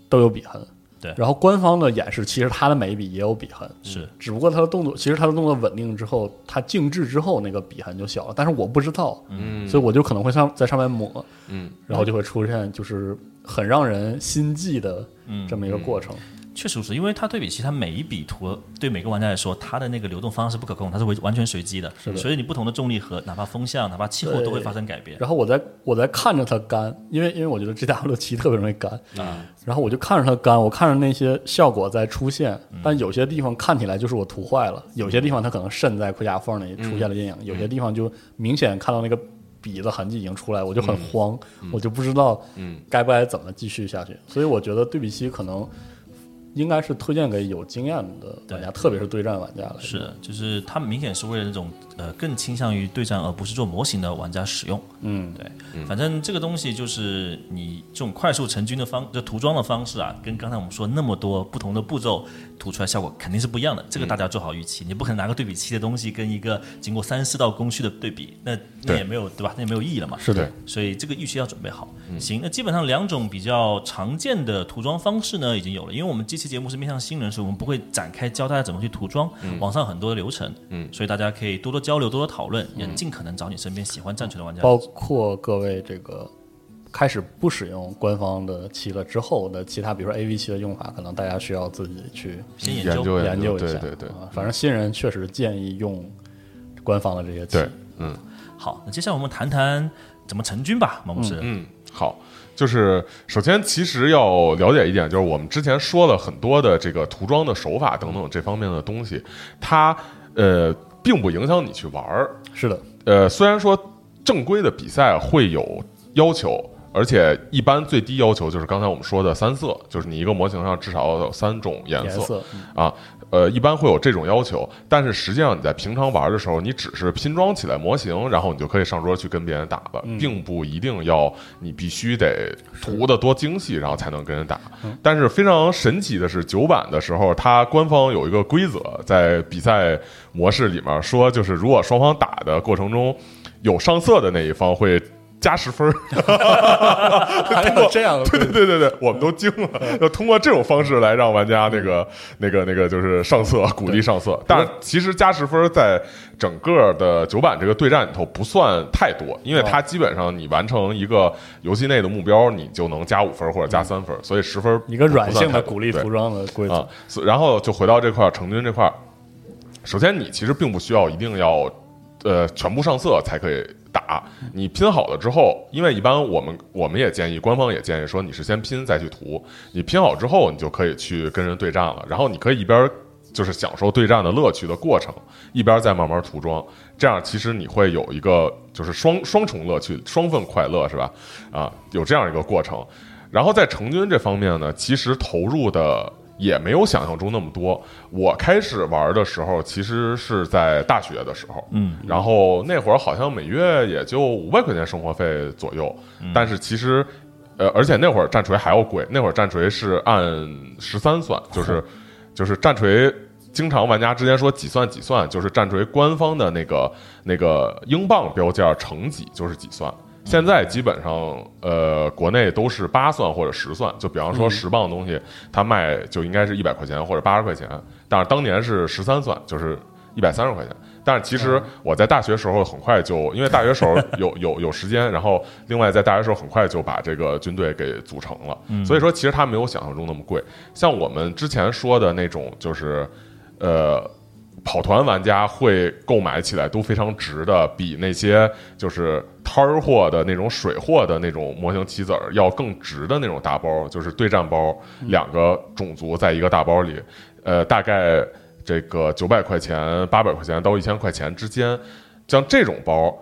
都有笔痕。对然后官方的演示，其实他的每一笔也有笔痕，是，只不过他的动作，其实他的动作稳定之后，他静置之后那个笔痕就小了，但是我不知道，嗯，所以我就可能会上在上面抹，嗯然后就会出现就是很让人心悸的嗯这么一个过程。确实是因为它对比棋，它每一笔图对每个玩家来说，它的那个流动方式不可控，它是完完全随机的，是的所以你不同的重力和哪怕风向，哪怕气候都会发生改变。然后我在我在看着它干，因为因为我觉得 G W 七特别容易干，啊，然后我就看着它干，我看着那些效果在出现，嗯但有些地方看起来就是我涂坏了，有些地方它可能渗在盔甲缝里出现了阴影，有些地方就明显看到那个笔的痕迹已经出来，我就很慌，我就不知道嗯该不该怎么继续下去。所以我觉得对比期可能应该是推荐给有经验的玩家，特别是对战玩家来。是的，就是他明显是为了那种呃更倾向于对战而不是做模型的玩家使用。嗯，对，反正这个东西就是你这种快速成军的方，就涂装的方式啊，跟刚才我们说那么多不同的步骤涂出来效果肯定是不一样的。这个大家做好预期，你不可能拿个对比器的东西跟一个经过三四道工序的对比，那那也没有对吧？那也没有意义了嘛。是的，所以这个预期要准备好。行，那基本上两种比较常见的涂装方式呢已经有了，因为我们这期节目是面向新人，所以我们不会展开教大家怎么去涂装，网上很多的流程，嗯所以大家可以多多交流，多多讨论，也尽可能找你身边喜欢战锤的玩家。包括各位这个开始不使用官方的漆了之后的其他，比如说 AV 漆的用法，可能大家需要自己去先研研究研究一下。对对对啊，反正新人确实建议用官方的这些漆。对，嗯好，那接下来我们谈谈怎么成军吧，毛牧师。嗯，好。就是首先，其实要了解一点，就是我们之前说了很多的这个涂装的手法等等这方面的东西，它呃并不影响你去玩儿，是的，呃，虽然说正规的比赛会有要求，而且一般最低要求就是刚才我们说的三色，就是你一个模型上至少要有三种颜色啊。呃，一般会有这种要求，但是实际上你在平常玩的时候，你只是拼装起来模型，然后你就可以上桌去跟别人打了，嗯并不一定要你必须得涂的多精细，然后才能跟人打。嗯但是非常神奇的是，九版的时候，它官方有一个规则，在比赛模式里面说，就是如果双方打的过程中有上色的那一方会加十分儿。还有这样的对对对对对，我们都惊了，要通过这种方式来让玩家那个那个那个就是上色，鼓励上色。但是其实加十分在整个的九版这个对战里头不算太多，因为它基本上你完成一个游戏内的目标，你就能加五分或者加三分，所以十分一个软性的鼓励服装的规则。啊。，然后就回到这块儿成军这块儿，首先你其实并不需要一定要呃全部上色才可以打，你拼好了之后，因为一般我们我们也建议，官方也建议说你是先拼再去涂，你拼好之后你就可以去跟人对战了，然后你可以一边。就是享受对战的乐趣的过程，一边再慢慢涂装，这样其实你会有一个就是双双重乐趣、双份快乐，是吧？啊，有这样一个过程。然后在成军这方面呢，其实投入的也没有想象中那么多。我开始玩的时候，其实是在大学的时候，嗯，然后那会儿好像每月也就五百块钱生活费左右，但是其实。呃，而且那会儿战锤还要贵，那会儿战锤是按十三算，就是就是战锤经常玩家之间说几算几算，就是战锤官方的那个那个英镑标价乘几就是几算。现在基本上，呃，国内都是八算或者十算。就比方说十磅的东西，它卖就应该是一百块钱或者八十块钱，但是当年是十三算，就是一百三十块钱。但是其实我在大学时候很快就，因为大学时候 有有有时间，然后另外在大学时候很快就把这个军队给组成了。所以说，其实它没有想象中那么贵。像我们之前说的那种，就是呃。跑团玩家会购买起来都非常值的，比那些就是摊儿货的那种水货的那种模型棋子儿要更值的那种大包，就是对战包，两个种族在一个大包里，呃，大概这个九百块钱、八百块钱到一千块钱之间，像这种包。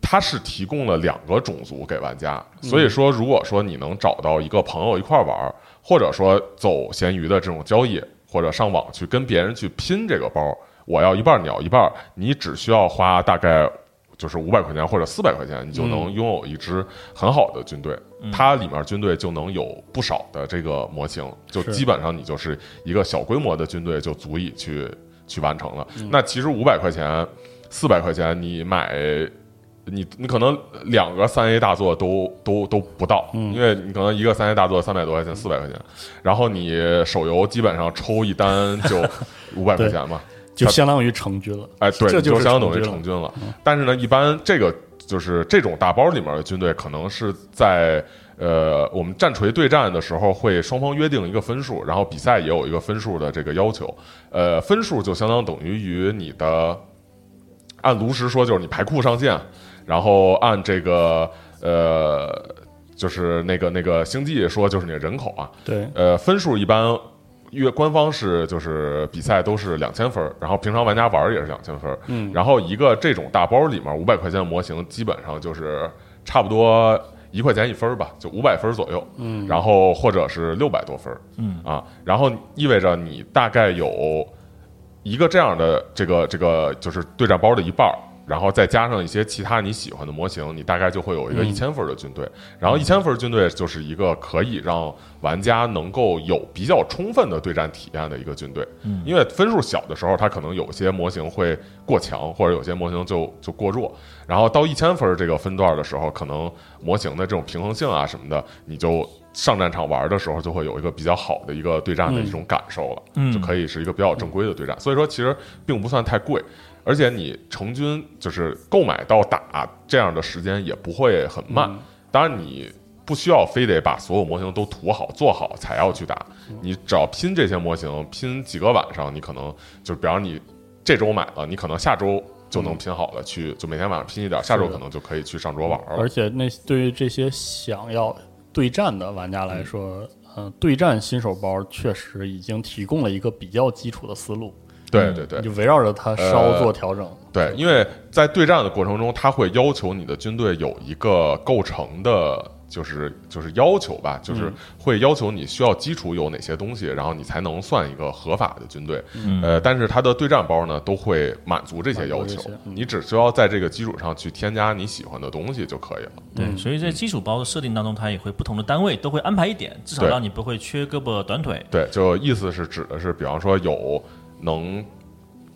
它是提供了两个种族给玩家，所以说，如果说你能找到一个朋友一块玩儿，或者说走闲鱼的这种交易，或者上网去跟别人去拼这个包，我要一半儿，你要一半，你只需要花大概就是五百块钱或者四百块钱，你就能拥有一支很好的军队。它里面军队就能有不少的这个模型，就基本上你就是一个小规模的军队就足以去去完成了。那其实五百块钱、四百块钱你买。你你可能两个三 A 大作都都都不到，因为你可能一个三 A 大作三百多块钱四百块钱，然后你手游基本上抽一单就 五百块钱嘛，就相当于成军了。哎，对，这就是相当于成军了。但是呢，一般这个就是这种大包里面的军队，可能是在呃我们战锤对战的时候会双方约定一个分数，然后比赛也有一个分数的这个要求。呃，分数就相当等于于你的，按炉石说就是你牌库上线。然后按这个呃，就是那个那个星际说，就是你的人口啊，对，呃，分数一般越官方是就是比赛都是两千分儿，然后平常玩家玩儿也是两千分儿，嗯然后一个这种大包里面五百块钱的模型，基本上就是差不多一块钱一分儿吧，就五百分儿左右，嗯然后或者是六百多分儿，嗯啊，然后意味着你大概有一个这样的这个这个就是对战包的一半儿，然后再加上一些其他你喜欢的模型，你大概就会有一个嗯一千分的军队。然后一千分军队就是一个可以让玩家能够有比较充分的对战体验的一个军队。嗯因为分数小的时候，它可能有些模型会过强，或者有些模型就就过弱。然后到一千分这个分段的时候，可能模型的这种平衡性啊什么的，你就上战场玩的时候就会有一个比较好的一个对战的一种感受了，嗯就可以是一个比较正规的对战。所以说，其实并不算太贵。而且你成军就是购买到打这样的时间也不会很慢，当然你不需要非得把所有模型都涂好做好才要去打，你只要拼这些模型，拼几个晚上，你可能就是比方你这周买了，你可能下周就能拼好了，去就每天晚上拼一点，下周可能就可以去上桌玩了而。且那对于这些想要对战的玩家来说，嗯、对战新手包确实已经提供了一个比较基础的思路，对对对你就围绕着它稍作调整。对，因为在对战的过程中，它会要求你的军队有一个构成的，就是就是要求吧，就是会要求你需要基础有哪些东西，然后你才能算一个合法的军队。嗯呃，但是它的对战包呢，都会满足这些要求你只需要在这个基础上去添加你喜欢的东西就可以了。对，所以在基础包的设定当中，它也会不同的单位都会安排一点，至少让你不会缺胳膊短腿。对，就意思是指的是，比方说有能。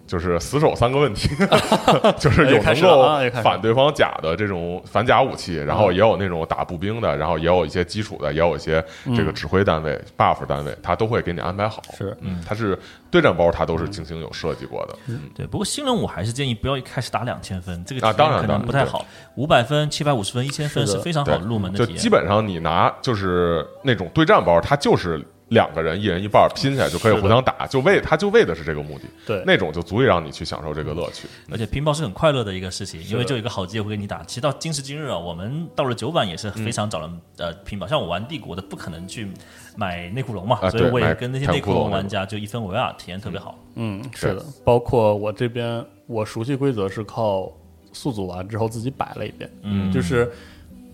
就是死守三个问题，就是有能够反对方甲的这种反甲武器，然后也有那种打步兵的，然后也有一些基础的，也有一些这个指挥单位、buff 单位，他都会给你安排好。是嗯，它是对战包，它都是精心有设计过的。对，不过新人我还是建议不要一开始打两千分，这个啊体验可当然可能不太好。五百分、七百五十分、一千分是非常好的入门的体验。就基本上你拿就是那种对战包，它就是两个人一人一半拼起来就可以互相打，就为他就为的是这个目的。对那种就足以让你去享受这个乐趣。而且拼包是很快乐的一个事情，因为就有一个好机会跟你打。其实到今时今日啊，我们到了九版也是非常找人、呃拼包，像我玩帝国的不可能去买内库龙嘛，啊所以我也跟那些内库龙玩家就一分为二，体验特别好。嗯，是的，包括我这边，我熟悉规则是靠速组完之后自己摆了一遍，嗯就是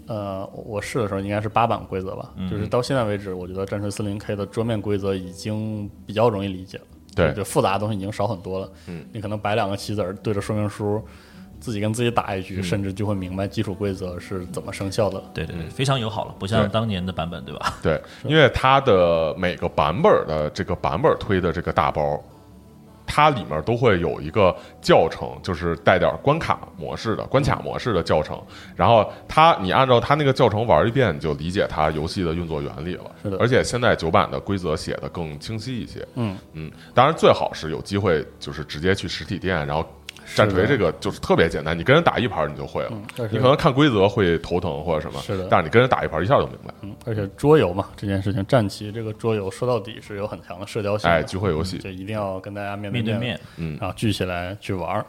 呃，我试的时候应该是八版规则吧，嗯就是到现在为止，我觉得战锤四零 K 的桌面规则已经比较容易理解了，对就复杂的东西已经少很多了。嗯，你可能摆两个棋子儿对着说明书，自己跟自己打一嗯局，甚至就会明白基础规则是怎么生效的。对对对，非常友好了，不像对当年的版本，对吧？对，因为它的每个版本的这个版本推的这个大包，它里面都会有一个教程，就是带点关卡模式的关卡模式的教程。然后它你按照它那个教程玩一遍，你就理解它游戏的运作原理了。是的而且现在九版的规则写的更清晰一些。嗯嗯，当然最好是有机会就是直接去实体店，然后。战锤这个就是特别简单，你跟人打一盘你就会了。你可能看规则会头疼或者什么，是的但是你跟人打一盘一下就明白。嗯，而且桌游嘛，这件事情，战棋这个桌游说到底是有很强的社交性的，哎，聚会游戏，就一定要跟大家面面面对面，嗯，然后聚起来去玩儿。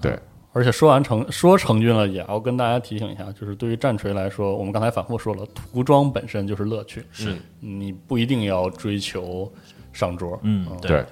对，而且说完成说成军了，也要跟大家提醒一下，就是对于战锤来说，我们刚才反复说了，涂装本身就是乐趣，是。你不一定要追求上桌。嗯，对，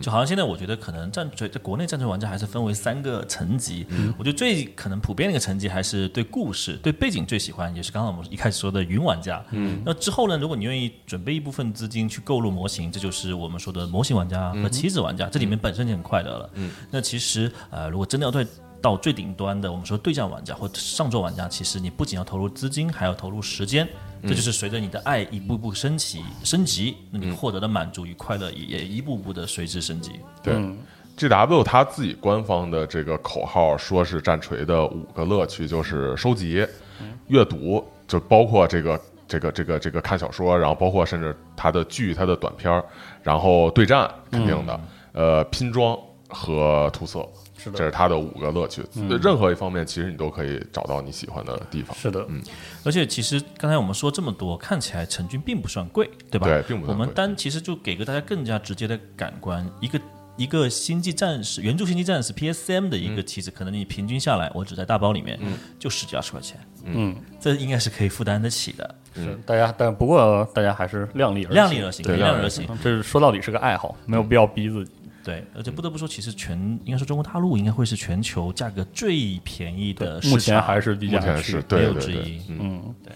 就好像现在我觉得可能战锤在国内战锤玩家还是分为三个层级，我觉得最可能普遍的一个层级还是对故事、对背景最喜欢，也是刚刚我们一开始说的云玩家。嗯，那之后呢，如果你愿意准备一部分资金去购入模型，这就是我们说的模型玩家和棋子玩家，这里面本身就很快乐了。嗯，那其实呃，如果真的要对到最顶端的，我们说对战玩家或者上座玩家，其实你不仅要投入资金，还要投入时间。这就是随着你的爱一步步升起升级，那你获得的满足与快乐也也一步步的随之升级。对、g w 他自己官方的这个口号说是战锤的五个乐趣，就是收集、阅读，就包括这个这个这个这个看小说，然后包括甚至他的剧、他的短片儿，然后对战肯定的，呃，拼装和涂色。是的这是它的五个乐趣。任何一方面，其实你都可以找到你喜欢的地方。是的，嗯而且其实刚才我们说这么多，看起来成军并不算贵，对吧？对并不算贵我们单其实就给个大家更加直接的感官，一个一个星际战士原著星际战士 PSM 的一个棋子，可能你平均下来，我只在大包里面就十几二十块钱，嗯，这应该是可以负担得起的，是大家，但不过大家还是量力而量力而行，对量力而行。这是说到底是个爱好，没有必要逼自己。对，而且不得不说，其实全应该说中国大陆应该会是全球价格最便宜的市场，目前还是低目价区前是没有之对对对一，嗯，对，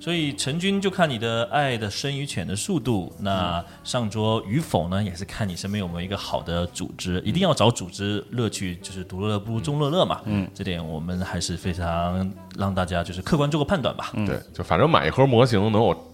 所以成军就看你的爱的深与浅的速度，那上桌与否呢，也是看你身边有没有一个好的组织，一定要找组织乐趣，就是独乐乐不如众乐乐嘛。嗯，这点我们还是非常让大家就是客观做个判断吧。对，就反正买一盒模型能有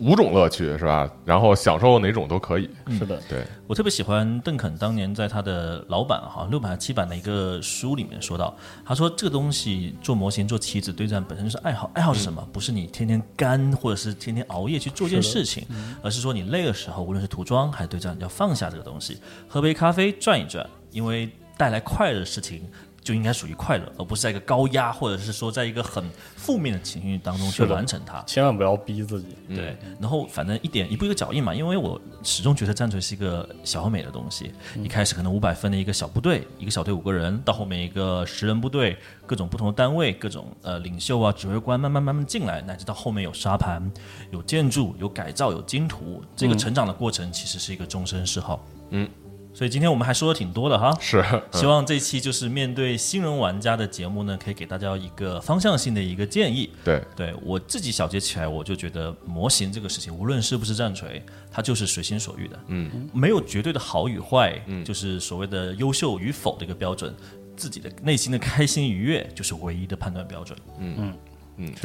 五种乐趣，是吧？然后享受哪种都可以。是的，对，我特别喜欢邓肯当年在他的老版哈六版、七版的一个书里面说到，他说这个东西做模型、做棋子对战本身就是爱好，爱好是什么？不是你天天干或者是天天熬夜去做一件事情，而是说你累的时候，无论是涂装还是对战，要放下这个东西，喝杯咖啡转一转，因为带来快乐的事情。就应该属于快乐，而不是在一个高压，或者是说在一个很负面的情绪当中去完成它。千万不要逼自己。对，然后反正一点一步一个脚印嘛，因为我始终觉得战锤是一个小而美的东西。一开始可能五百分的一个小部队，一个小队五个人，到后面一个十人部队，各种不同的单位，各种呃领袖啊、指挥官慢慢慢慢进来，乃至到后面有沙盘、有建筑、有改造、有金图，这个成长的过程其实是一个终身嗜好。嗯。所以今天我们还说的挺多的哈，是，希望这期就是面对新人玩家的节目呢，可以给大家一个方向性的一个建议。对，对我自己小结起来，我就觉得模型这个事情，无论是不是战锤，它就是随心所欲的，嗯，没有绝对的好与坏，嗯，就是所谓的优秀与否的一个标准，自己的内心的开心愉悦就是唯一的判断标准。嗯，是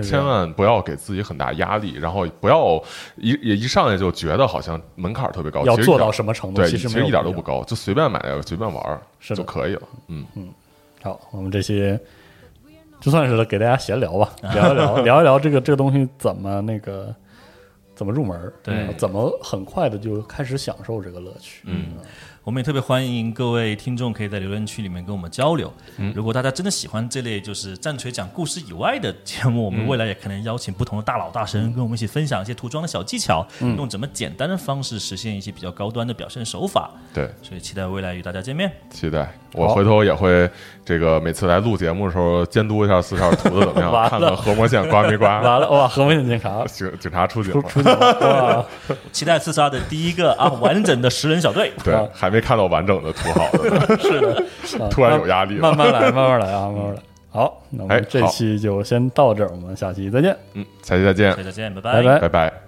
千万不要给自己很大压力，然后不要一也一上来就觉得好像门槛特别高，要做到什么程度？对，其实其实一点都不高，就随便买随便玩就可以了。嗯嗯，好，我们这些就算是给大家闲聊吧，聊一聊，聊一聊这个这个东西怎么那个怎么入门，对怎么很快的就开始享受这个乐趣。嗯，我们也特别欢迎各位听众可以在留言区里面跟我们交流。嗯。如果大家真的喜欢这类就是战锤讲故事以外的节目，我们未来也可能邀请不同的大佬大神跟我们一起分享一些涂装的小技巧，嗯。用怎么简单的方式实现一些比较高端的表现手法。对，所以期待未来与大家见面。期待。我回头也会这个每次来录节目的时候监督一下四少涂的怎么样，看看核膜线刮没刮。完了，哇，和文警察。警警察出警了，出出警了，哇，期待刺杀的第一个啊完整的十人小队。对，还没看到完整的图好的，是的，啊突然有压力了。慢慢来，慢慢来啊，慢慢来。好，那我哎们这期就先到这儿，我们下期再见。嗯，下期再见。下期再见，拜。拜拜。拜拜。